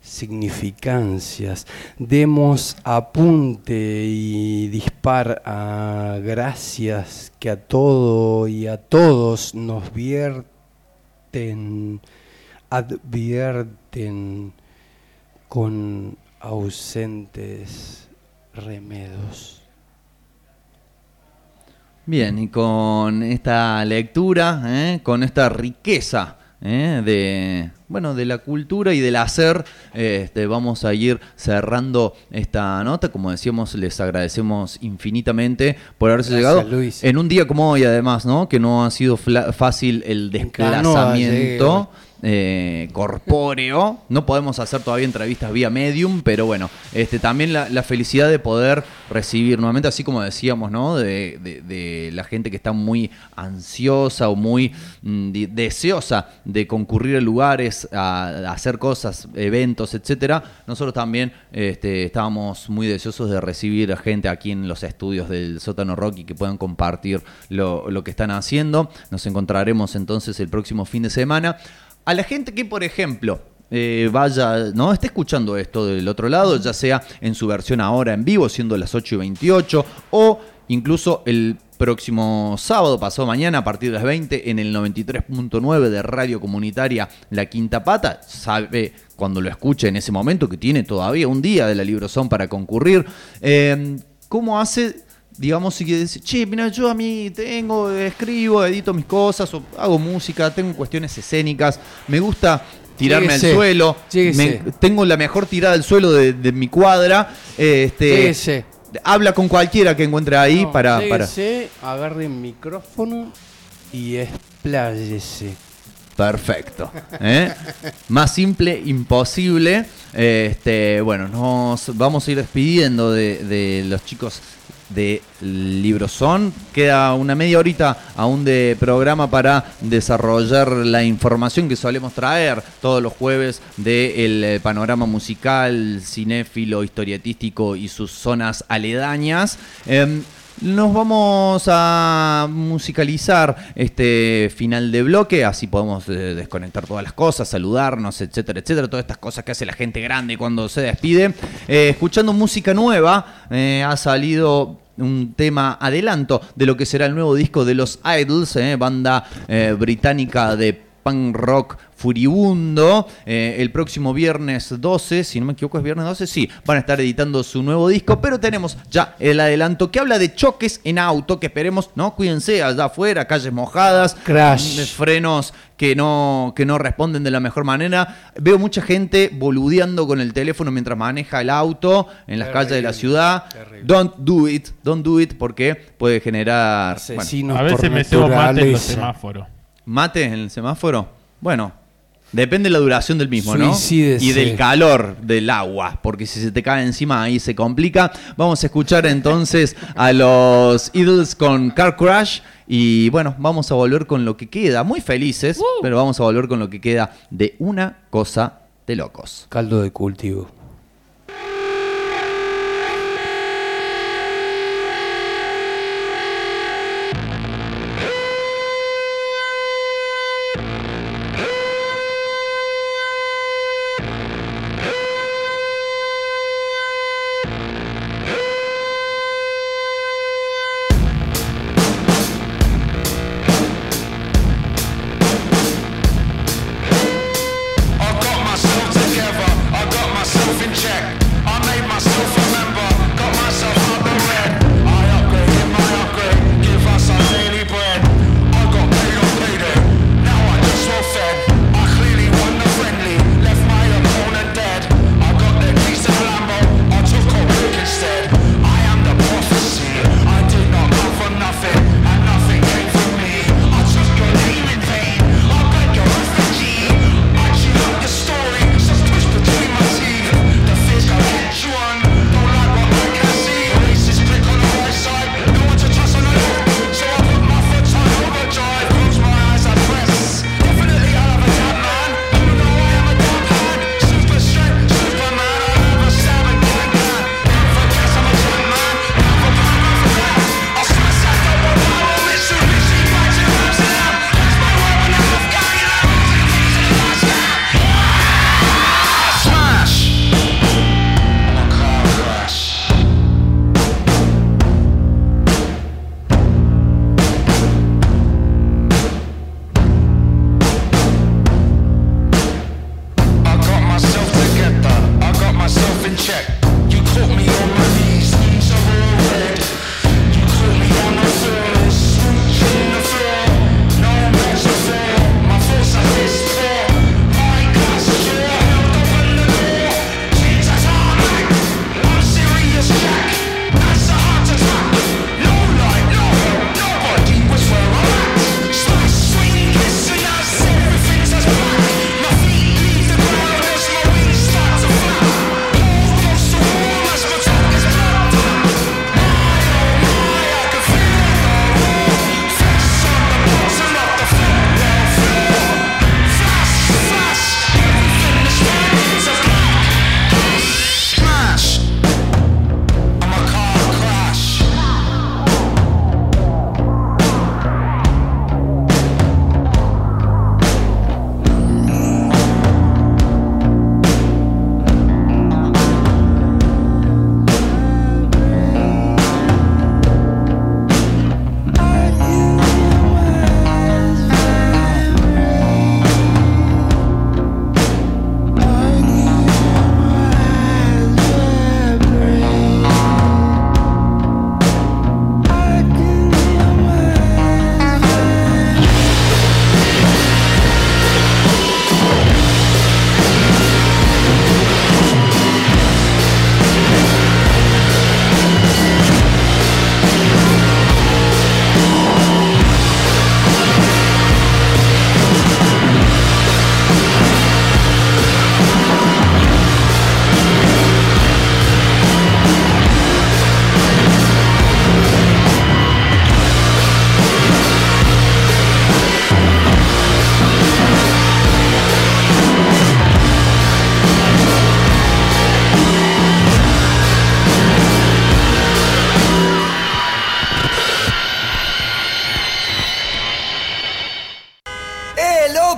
significancias. Demos apunte y dispar a gracias que a todo y a todos nos vierten, advierten con ausentes remedos. Bien, y con esta lectura, ¿eh? con esta riqueza ¿eh? de bueno de la cultura y del hacer, este, vamos a ir cerrando esta nota. Como decíamos, les agradecemos infinitamente por haberse Gracias, llegado Luis. en un día como hoy, además, ¿no? Que no ha sido fácil el desplazamiento. Eh, corpóreo. No podemos hacer todavía entrevistas vía medium, pero bueno, este, también la, felicidad de poder recibir nuevamente, así como decíamos, ¿no? De, de- la gente que está muy ansiosa o muy mm, de- deseosa de concurrir a lugares, a, hacer cosas, eventos, etcétera. Nosotros también este, estábamos muy deseosos de recibir a gente aquí en los estudios del sótano rock y que puedan compartir lo, lo que están haciendo. Nos encontraremos entonces el próximo fin de semana. A la gente que, por ejemplo, eh, vaya, ¿no? Esté escuchando esto del otro lado, ya sea en su versión ahora en vivo, siendo las 8 y 28, o incluso el próximo sábado, pasado mañana, a partir de las 20, en el 93.9 de Radio Comunitaria La Quinta Pata. Sabe cuando lo escuche en ese momento que tiene todavía un día de la Librozón para concurrir. Eh, ¿Cómo hace? Digamos, si dice, che, mira, yo a mí tengo, escribo, edito mis cosas, o hago música, tengo cuestiones escénicas, me gusta tirarme Lléguese, al suelo, me- tengo la mejor tirada al suelo de, de mi cuadra, eh, este, Lléguese. habla con cualquiera que encuentre ahí No, para, para... agarre el micrófono y expláyese. Perfecto. ¿eh? Más simple, imposible. Este, bueno, nos vamos a ir despidiendo de, de los chicos de Librozón. Queda una media horita aún de programa para desarrollar la información que solemos traer todos los jueves del eh, panorama musical, cinéfilo, historietístico y sus zonas aledañas. Em, nos vamos a musicalizar este final de bloque, así podemos eh, desconectar todas las cosas, saludarnos, etcétera, etcétera, todas estas cosas que hace la gente grande cuando se despide. Eh, escuchando música nueva, eh, ha salido un tema adelanto de lo que será el nuevo disco de los Idols, punk rock furibundo. Eh, el próximo viernes 12, si no me equivoco es viernes 12, sí, van a estar editando su nuevo disco, pero tenemos ya el adelanto que habla de choques en auto, que esperemos, ¿no? Cuídense allá afuera, calles mojadas, Crash. Mm, frenos que no, que no responden de la mejor manera. Veo mucha gente boludeando con el teléfono mientras maneja el auto en las calles de la ciudad. Terrible. Don't do it, don't do it, porque puede generar... A veces me cebo más en los semáforos mate en el semáforo? Bueno, depende de la duración del mismo, ¿no? Y del calor del agua, porque si se te cae encima ahí se complica. Vamos a escuchar entonces a los Idols con Car Crash. Y bueno, vamos a volver con lo que queda. Muy felices, uh. pero vamos a volver con lo que queda de una cosa de locos. Caldo de cultivo.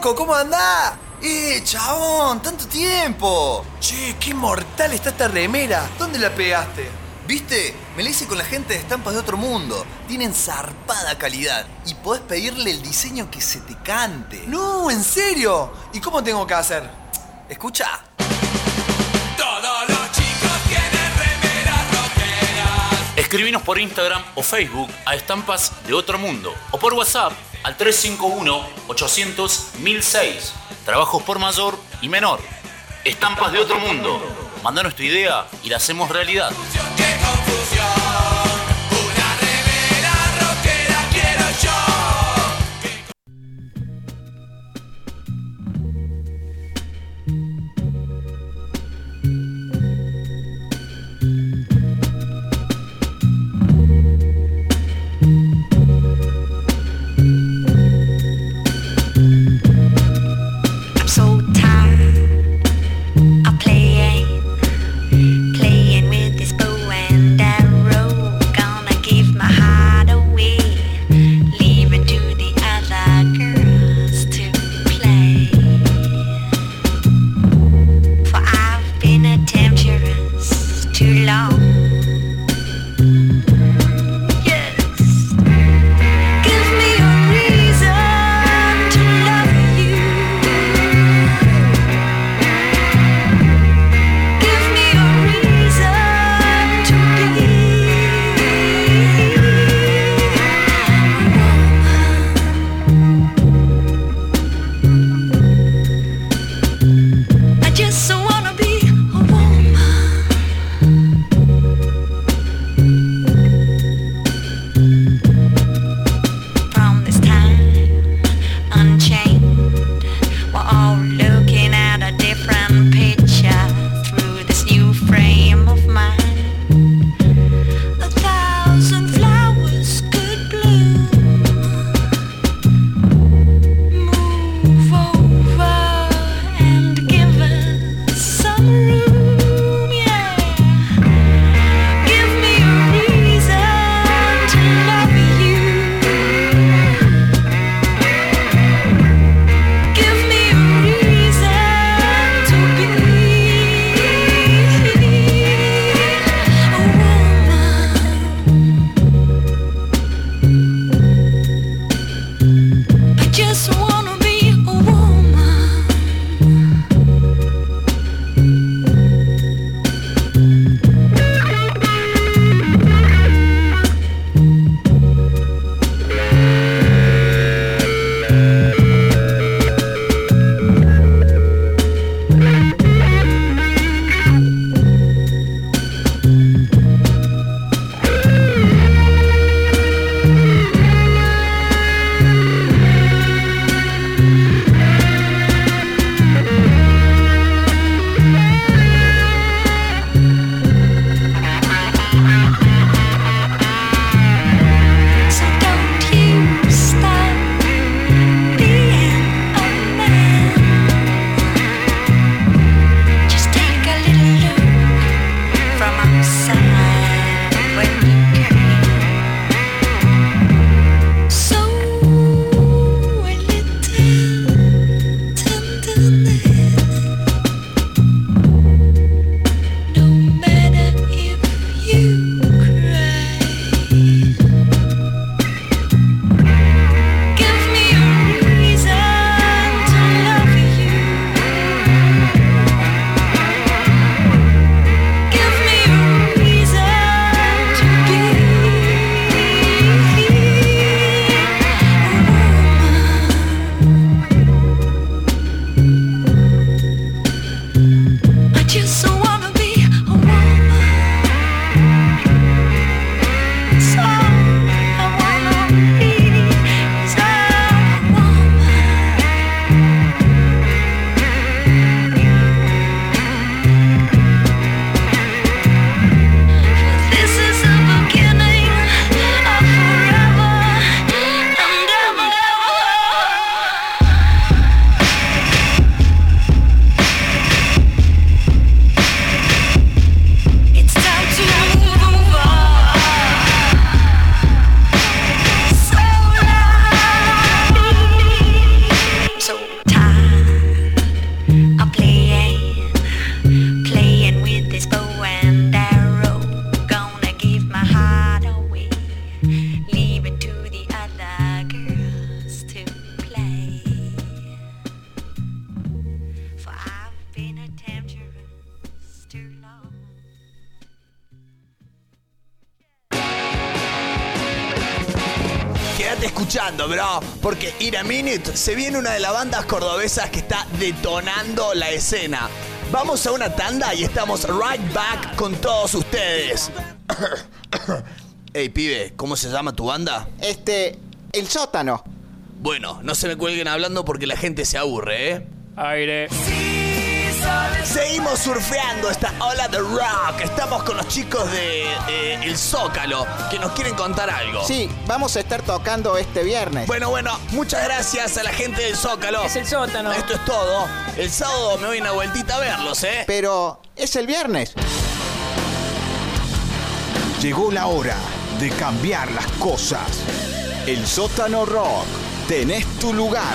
¿Cómo andás? ¡Eh, chabón! ¡Tanto tiempo! Che, qué mortal está esta remera. ¿Dónde la pegaste? ¿Viste? Me la hice con la gente de estampas de otro mundo. Tienen zarpada calidad y podés pedirle el diseño que se te cante. ¡No! ¿En serio? ¿Y cómo tengo que hacer? Escucha. Todos los chicos tienen remeras. Escribinos por Instagram o Facebook a Estampas de Otro Mundo o por WhatsApp al 351-800-1006. Trabajos por mayor y menor. Estampas de Otro Mundo. Mandanos tu idea y la hacemos realidad. Se viene una de las bandas cordobesas que está detonando la escena. Vamos a una tanda y estamos right back con todos ustedes. *coughs* Ey, pibe, ¿cómo se llama tu banda? Este. El sótano. Bueno, no se me cuelguen hablando porque la gente se aburre, ¿eh? Aire. Seguimos surfeando esta ola de rock. Estamos con los chicos de eh, El Zócalo que nos quieren contar algo. Sí, vamos a estar tocando este viernes. Bueno, bueno, muchas gracias a la gente del Zócalo. Es el sótano. Esto es todo. El sábado me voy una vueltita a verlos, ¿eh? Pero es el viernes. Llegó la hora de cambiar las cosas. El sótano rock. Tenés tu lugar.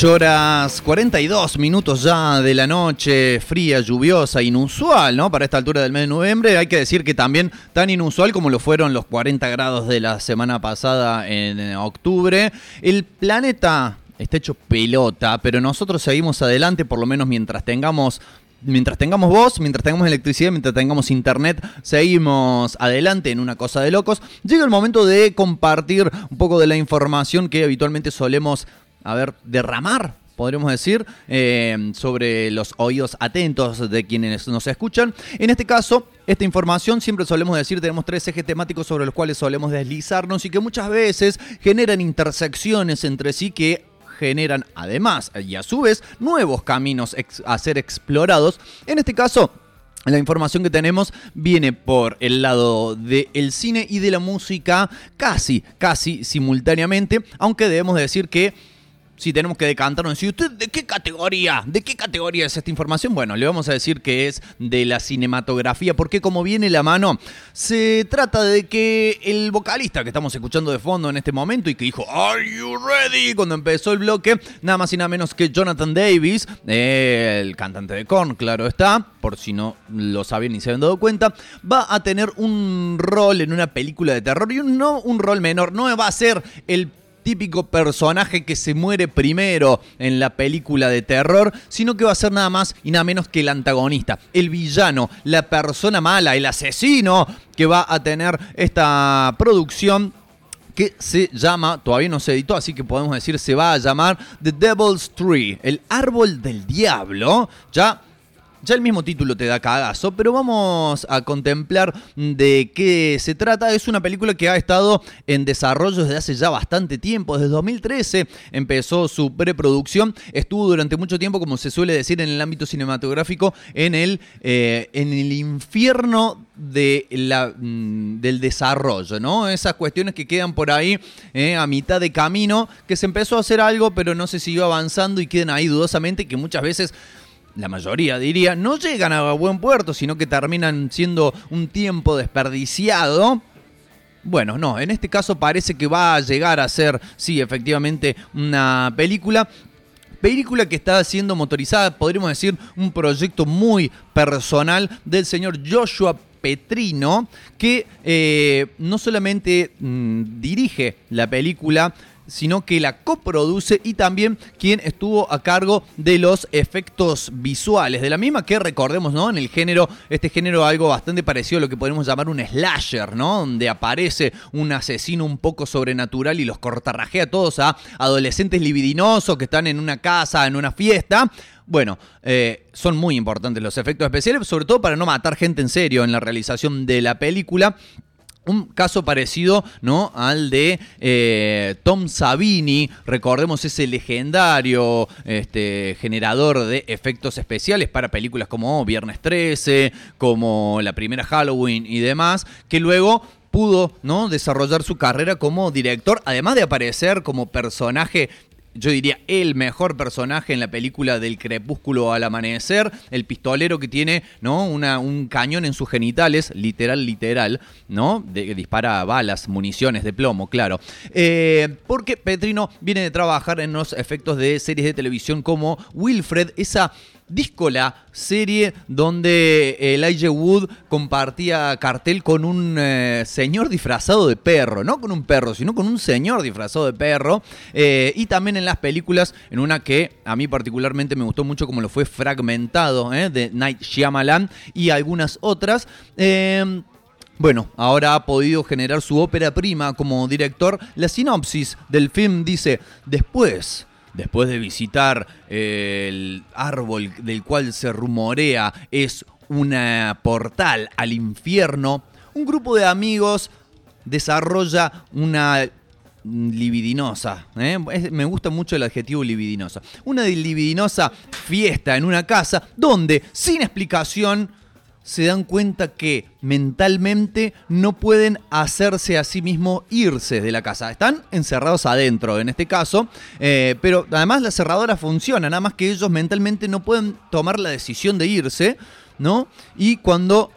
8 horas 42 minutos ya de la noche, fría, lluviosa, inusual, ¿no? Para esta altura del mes de noviembre. Hay que decir que también tan inusual como lo fueron los 40 grados de la semana pasada en octubre. El planeta está hecho pelota, pero nosotros seguimos adelante, por lo menos mientras tengamos mientras tengamos voz, mientras tengamos electricidad, mientras tengamos internet, seguimos adelante en una cosa de locos. Llega el momento de compartir un poco de la información que habitualmente solemos, a ver, derramar. Podríamos decir, eh, sobre los oídos atentos de quienes nos escuchan. En este caso, esta información siempre solemos decir, tenemos tres ejes temáticos sobre los cuales solemos deslizarnos y que muchas veces generan intersecciones entre sí que generan además y a su vez nuevos caminos a ser explorados. En este caso, la información que tenemos viene por el lado del cine y de la música casi, casi simultáneamente, aunque debemos decir que si tenemos que decantarnos, si usted de qué categoría, de qué categoría es esta información, bueno, le vamos a decir que es de la cinematografía, porque como viene la mano, se trata de que el vocalista que estamos escuchando de fondo en este momento y que dijo Are you ready? cuando empezó el bloque, nada más y nada menos que Jonathan Davis, el cantante de Korn, claro está, por si no lo sabían ni se habían dado cuenta, va a tener un rol en una película de terror y no un rol menor, no va a ser el típico personaje que se muere primero en la película de terror, sino que va a ser nada más y nada menos que el antagonista, el villano, la persona mala, el asesino que va a tener esta producción que se llama, todavía no se editó, así que podemos decir se va a llamar The Devil's Tree, el árbol del diablo. Ya ya el mismo título te da cagazo, pero vamos a contemplar de qué se trata. Es una película que ha estado en desarrollo desde hace ya bastante tiempo. Desde 2013 empezó su preproducción. Estuvo durante mucho tiempo, como se suele decir en el ámbito cinematográfico, en el, eh, en el infierno de la, mm, del desarrollo, ¿no? Esas cuestiones que quedan por ahí eh, a mitad de camino, que se empezó a hacer algo, pero no se siguió avanzando y quedan ahí dudosamente, que muchas veces la mayoría diría, no llegan a buen puerto, sino que terminan siendo un tiempo desperdiciado. Bueno, no, en este caso parece que va a llegar a ser, sí, efectivamente, una película. Película que está siendo motorizada, podríamos decir, un proyecto muy personal del señor Joshua Petrino, que eh, no solamente mm, dirige la película, sino que la coproduce y también quien estuvo a cargo de los efectos visuales. De la misma que recordemos, ¿no? En el género, este género algo bastante parecido a lo que podemos llamar un slasher, ¿no? Donde aparece un asesino un poco sobrenatural y los cortarrajea todos a adolescentes libidinosos que están en una casa, en una fiesta. Bueno, eh, son muy importantes los efectos especiales, sobre todo para no matar gente en serio en la realización de la película. Un caso parecido ¿no? al de eh, Tom Savini, recordemos ese legendario este, generador de efectos especiales para películas como Viernes 13, como la primera Halloween y demás, que luego pudo ¿no? desarrollar su carrera como director, además de aparecer como personaje yo diría, el mejor personaje en la película del crepúsculo al amanecer, el pistolero que tiene, ¿no? Una, un cañón en sus genitales, literal, literal, ¿no? De, que dispara balas, municiones de plomo, claro. Eh, porque Petrino viene de trabajar en los efectos de series de televisión como Wilfred, esa díscola serie donde Elijah Wood compartía cartel con un eh, señor disfrazado de perro, no con un perro, sino con un señor disfrazado de perro. Eh, y también en las películas, en una que a mí particularmente me gustó mucho como lo fue fragmentado, eh, de Night Shyamalan y algunas otras. Eh, bueno, ahora ha podido generar su ópera prima como director. La sinopsis del film dice, después después de visitar eh, el árbol del cual se rumorea es una portal al infierno, un grupo de amigos desarrolla una libidinosa, ¿eh? Me gusta mucho el adjetivo libidinosa, una libidinosa fiesta en una casa donde sin explicación se dan cuenta que mentalmente no pueden hacerse a sí mismos irse de la casa. Están encerrados adentro en este caso, eh, pero además la cerradura funciona, nada más que ellos mentalmente no pueden tomar la decisión de irse, ¿no? Y cuando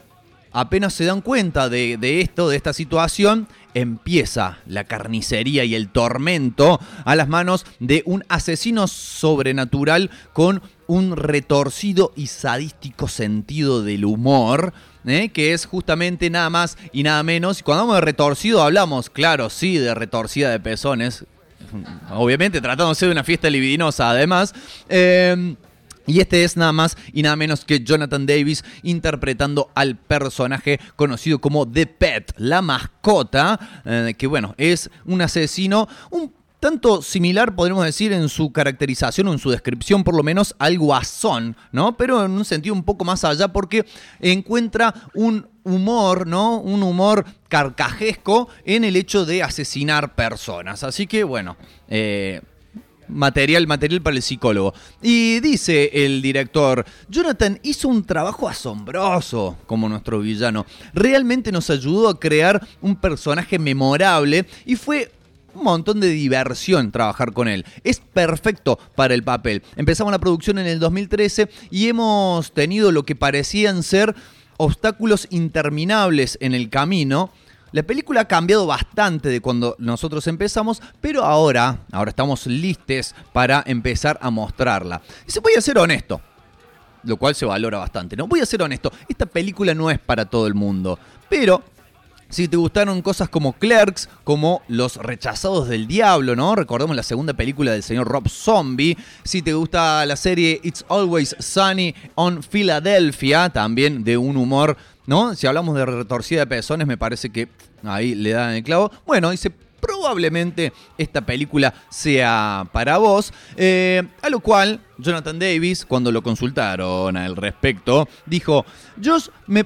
apenas se dan cuenta de esto, de esta situación, empieza la carnicería y el tormento a las manos de un asesino sobrenatural con un retorcido y sadístico sentido del humor. ¿eh? que es justamente nada más y nada menos. Y Cuando hablamos de retorcido, hablamos, claro, sí, de retorcida de pezones. Obviamente, tratándose de una fiesta libidinosa, además. Eh, y este es nada más y nada menos que Jonathan Davis interpretando al personaje conocido como The Pet, la mascota, eh, que bueno, es un asesino, un tanto similar, podríamos decir, en su caracterización o en su descripción, por lo menos, al guasón, ¿no? Pero en un sentido un poco más allá, porque encuentra un humor, ¿no? Un humor carcajesco en el hecho de asesinar personas. Así que, bueno, eh, material, material para el psicólogo. Y dice el director, Jonathan hizo un trabajo asombroso como nuestro villano. Realmente nos ayudó a crear un personaje memorable y fue un montón de diversión trabajar con él. Es perfecto para el papel. Empezamos la producción en el 2013 y hemos tenido lo que parecían ser obstáculos interminables en el camino. La película ha cambiado bastante de cuando nosotros empezamos, pero ahora, ahora estamos listos para empezar a mostrarla. Y se voy a ser honesto, lo cual se valora bastante, ¿no? Voy a ser honesto, esta película no es para todo el mundo, pero si te gustaron cosas como Clerks, como Los Rechazados del Diablo, ¿no? Recordemos la segunda película del señor Rob Zombie. Si te gusta la serie It's Always Sunny on Philadelphia, también de un humor, ¿no? Si hablamos de retorcida de pezones, me parece que ahí le dan el clavo. Bueno, dice probablemente esta película sea para vos. Eh, a lo cual Jonathan Davis, cuando lo consultaron al respecto, dijo, Josh me,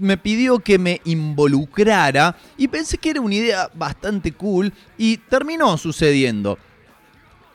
me pidió que me involucrara y pensé que era una idea bastante cool y terminó sucediendo.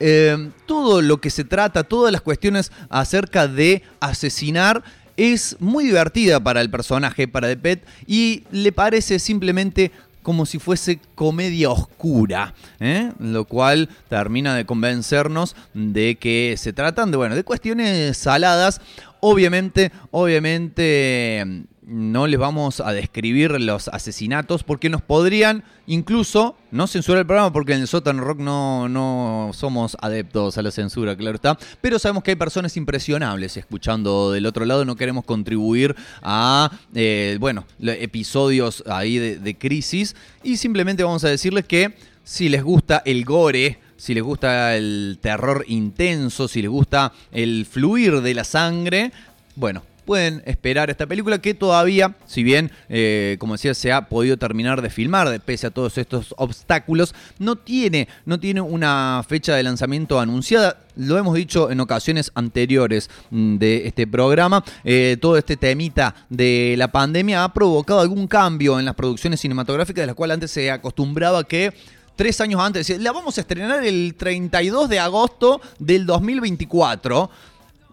Eh, todo lo que se trata, todas las cuestiones acerca de asesinar es muy divertida para el personaje, para The Pet, y le parece simplemente como si fuese comedia oscura, ¿eh? lo cual termina de convencernos de que se tratan de, bueno, de cuestiones saladas. Obviamente, obviamente no les vamos a describir los asesinatos porque nos podrían incluso no censurar el programa porque en el rock no, no somos adeptos a la censura, claro está. Pero sabemos que hay personas impresionables escuchando del otro lado. No queremos contribuir a, eh, bueno, episodios ahí de, de crisis. Y simplemente vamos a decirles que si les gusta el gore, si les gusta el terror intenso, si les gusta el fluir de la sangre, bueno, pueden esperar esta película que todavía, si bien, eh, como decía, se ha podido terminar de filmar, de- pese a todos estos obstáculos, no tiene, no tiene una fecha de lanzamiento anunciada. Lo hemos dicho en ocasiones anteriores mm, de este programa, eh, todo este temita de la pandemia ha provocado algún cambio en las producciones cinematográficas, de las cuales antes se acostumbraba que tres años antes, la vamos a estrenar el 32 de agosto del 2024.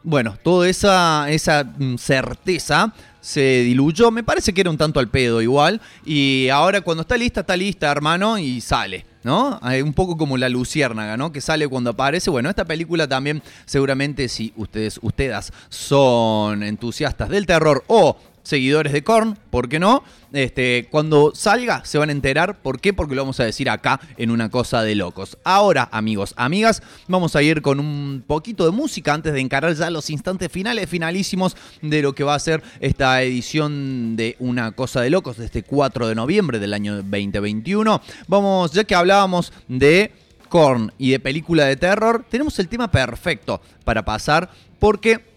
Bueno, toda esa, esa mm, certeza se diluyó. Me parece que era un tanto al pedo igual. Y ahora cuando está lista, está lista, hermano, y sale. ¿No? Un poco como la luciérnaga, ¿no? Que sale cuando aparece. Bueno, esta película también, seguramente, si ustedes, ustedes son entusiastas del terror o seguidores de Korn, ¿por qué no? Este, cuando salga se van a enterar. ¿Por qué? Porque lo vamos a decir acá en una cosa de locos. Ahora, amigos, amigas, vamos a ir con un poquito de música antes de encarar ya los instantes finales, finalísimos de lo que va a ser esta edición de una cosa de locos de este 4 de noviembre del año 2021. Vamos, ya que hablábamos de Korn y de película de terror, tenemos el tema perfecto para pasar porque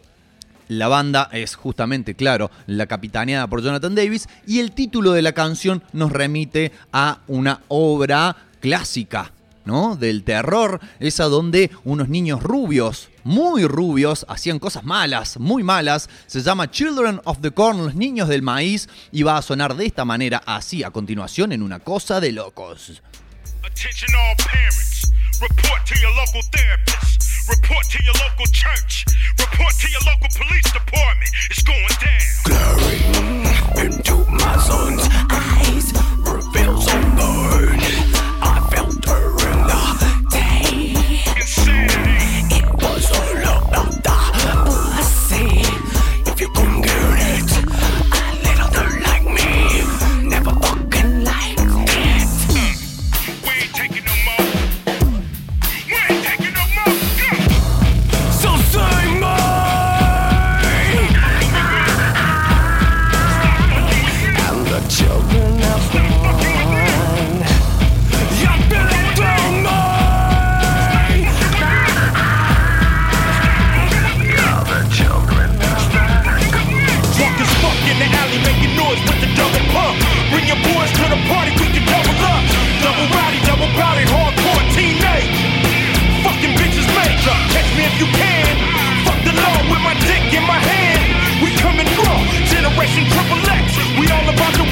la banda es justamente, claro, la capitaneada por Jonathan Davis y el título de la canción nos remite a una obra clásica, ¿no? Del terror, esa donde unos niños rubios, muy rubios, hacían cosas malas, muy malas. Se llama Children of the Corn, los niños del maíz, y va a sonar de esta manera, así a continuación, en una cosa de locos. Attention all parents. Report to your local therapist. Report to your local church. Report to your local police department. It's going down. into my son's eyes reveals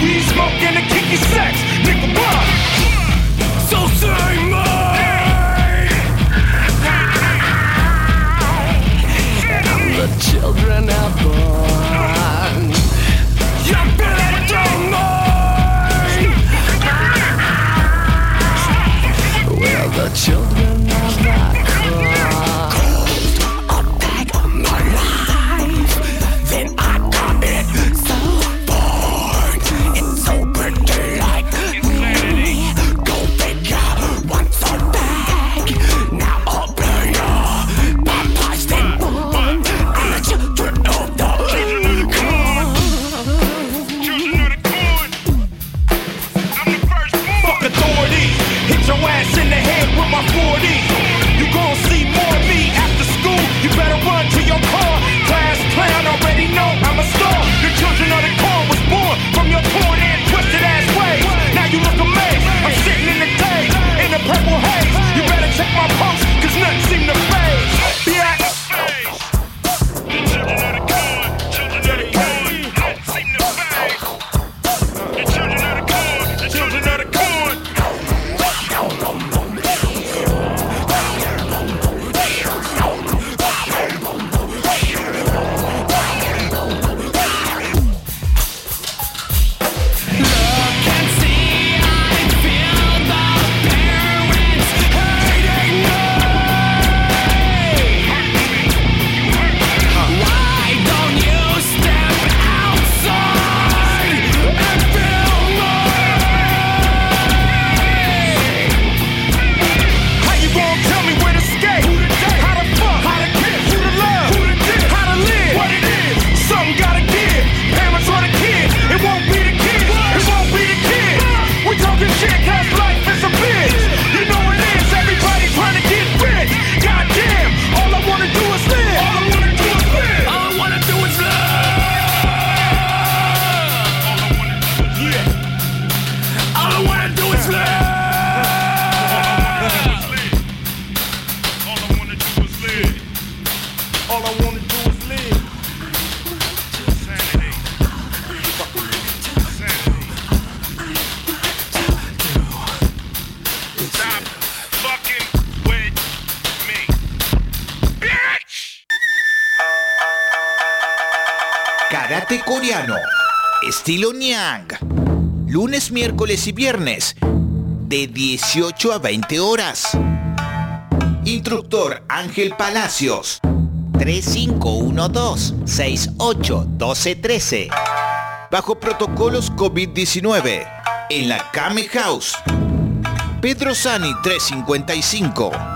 We smoking. Miércoles y viernes, de 18 a 20 horas. Instructor Ángel Palacios, 3512-681213. Bajo protocolos COVID-19, en la Kame House. Pedro Sani 355.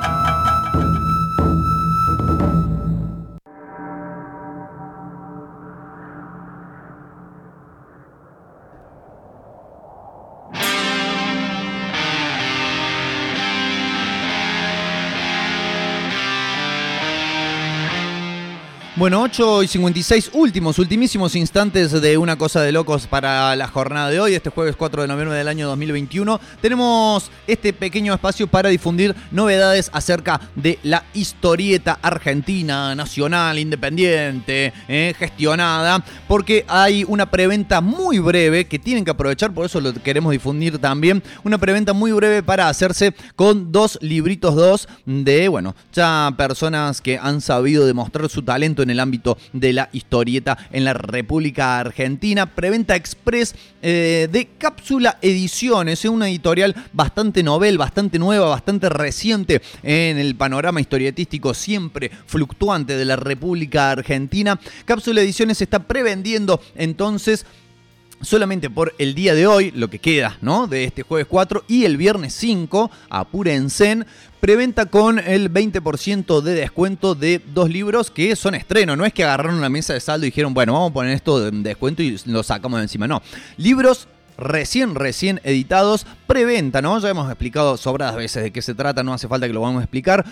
Bueno, 8 y 56, últimos, ultimísimos instantes de una cosa de locos para la jornada de hoy, este jueves 4 de noviembre del año 2021. Tenemos este pequeño espacio para difundir novedades acerca de la historieta argentina, nacional, independiente, eh, gestionada, porque hay una preventa muy breve que tienen que aprovechar, por eso lo queremos difundir también, una preventa muy breve para hacerse con dos libritos dos de, bueno, ya personas que han sabido demostrar su talento en el ámbito de la historieta en la República Argentina. Preventa Express eh, de Cápsula Ediciones, es una editorial bastante novel, bastante nueva, bastante reciente en el panorama historietístico siempre fluctuante de la República Argentina. Cápsula Ediciones está prevendiendo entonces solamente por el día de hoy, lo que queda, ¿no? De este jueves 4 y el viernes 5, apúrense, preventa con el 20% de descuento de dos libros que son estreno. No es que agarraron una mesa de saldo y dijeron, bueno, vamos a poner esto de descuento y lo sacamos de encima. No. Libros recién, recién editados, preventa, ¿no? Ya hemos explicado sobradas veces de qué se trata, no hace falta que lo vamos a explicar.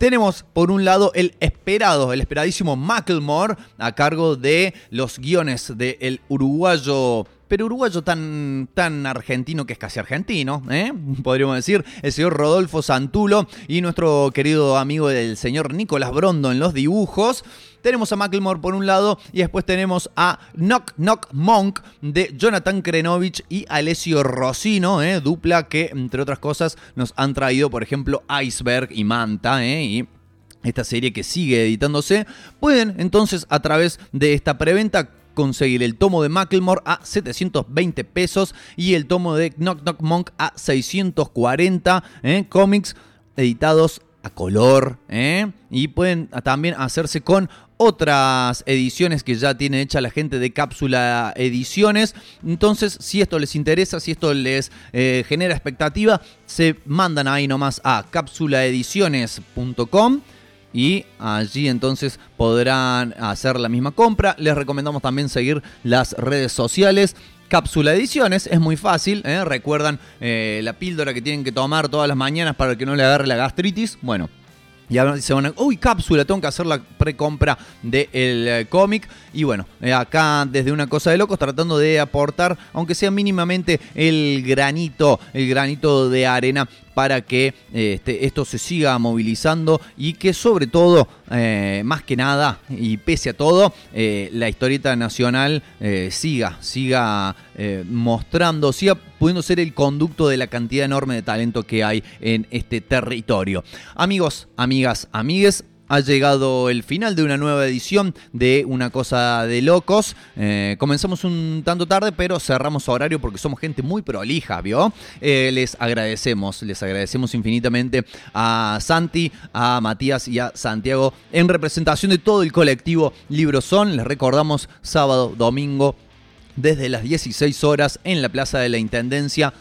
Tenemos por un lado el esperado, el esperadísimo Macklemore a cargo de los guiones del uruguayo pero uruguayo tan, tan argentino que es casi argentino, ¿eh? *laughs* podríamos decir, el señor Rodolfo Santulo y nuestro querido amigo del señor Nicolás Brondo en los dibujos. Tenemos a Macklemore por un lado y después tenemos a Knock Knock Monk de Jonathan Krenovich y Alessio Rossino, ¿eh? dupla que entre otras cosas nos han traído por ejemplo Iceberg y Manta ¿eh? y esta serie que sigue editándose, pueden entonces a través de esta preventa conseguir el tomo de Macklemore a 720 pesos y el tomo de Knock Knock Monk a 640 ¿eh? cómics editados a color ¿eh? y pueden también hacerse con otras ediciones que ya tiene hecha la gente de Cápsula Ediciones. Entonces, si esto les interesa, si esto les eh, genera expectativa, se mandan ahí nomás a cápsulaediciones.com y allí entonces podrán hacer la misma compra. Les recomendamos también seguir las redes sociales. Cápsula Ediciones, es muy fácil, ¿eh? recuerdan eh, la píldora que tienen que tomar todas las mañanas para que no le agarre la gastritis. Bueno, y ahora se van a, uy, cápsula, tengo que hacer la precompra del eh, cómic. Y bueno, eh, acá desde una cosa de locos tratando de aportar, aunque sea mínimamente el granito, el granito de arena para que este, esto se siga movilizando y que sobre todo, eh, más que nada y pese a todo, eh, la historieta nacional eh, siga, siga eh, mostrando, siga pudiendo ser el conducto de la cantidad enorme de talento que hay en este territorio. Amigos, amigas, amigues, ha llegado el final de una nueva edición de Una Cosa de Locos. Eh, comenzamos un tanto tarde, pero cerramos horario porque somos gente muy prolija, ¿vio? Eh, les agradecemos, les agradecemos infinitamente a Santi, a Matías y a Santiago en representación de todo el colectivo Libro Son. Les recordamos sábado, domingo, desde las 16 horas en la Plaza de la Intendencia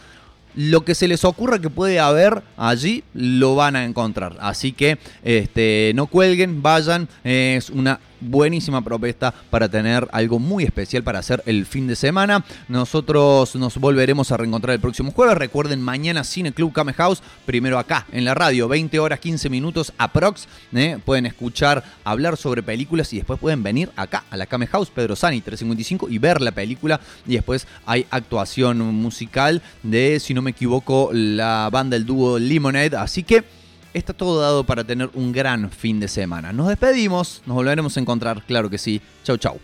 lo que se les ocurra que puede haber allí lo van a encontrar. Así que este, no cuelguen, vayan. Es una buenísima propuesta para tener algo muy especial para hacer el fin de semana. Nosotros nos volveremos a reencontrar el próximo jueves. Recuerden, mañana Cine Club Came House, primero acá en la radio, 20 horas 15 minutos aprox. ¿eh? Pueden escuchar hablar sobre películas y después pueden venir acá a la Came House, Pedro Sani 355 y ver la película. Y después hay actuación musical de, si no me equivoco, la banda, el dúo Lemonade. Así que está todo dado para tener un gran fin de semana. Nos despedimos, nos volveremos a encontrar, claro que sí. Chau, chau.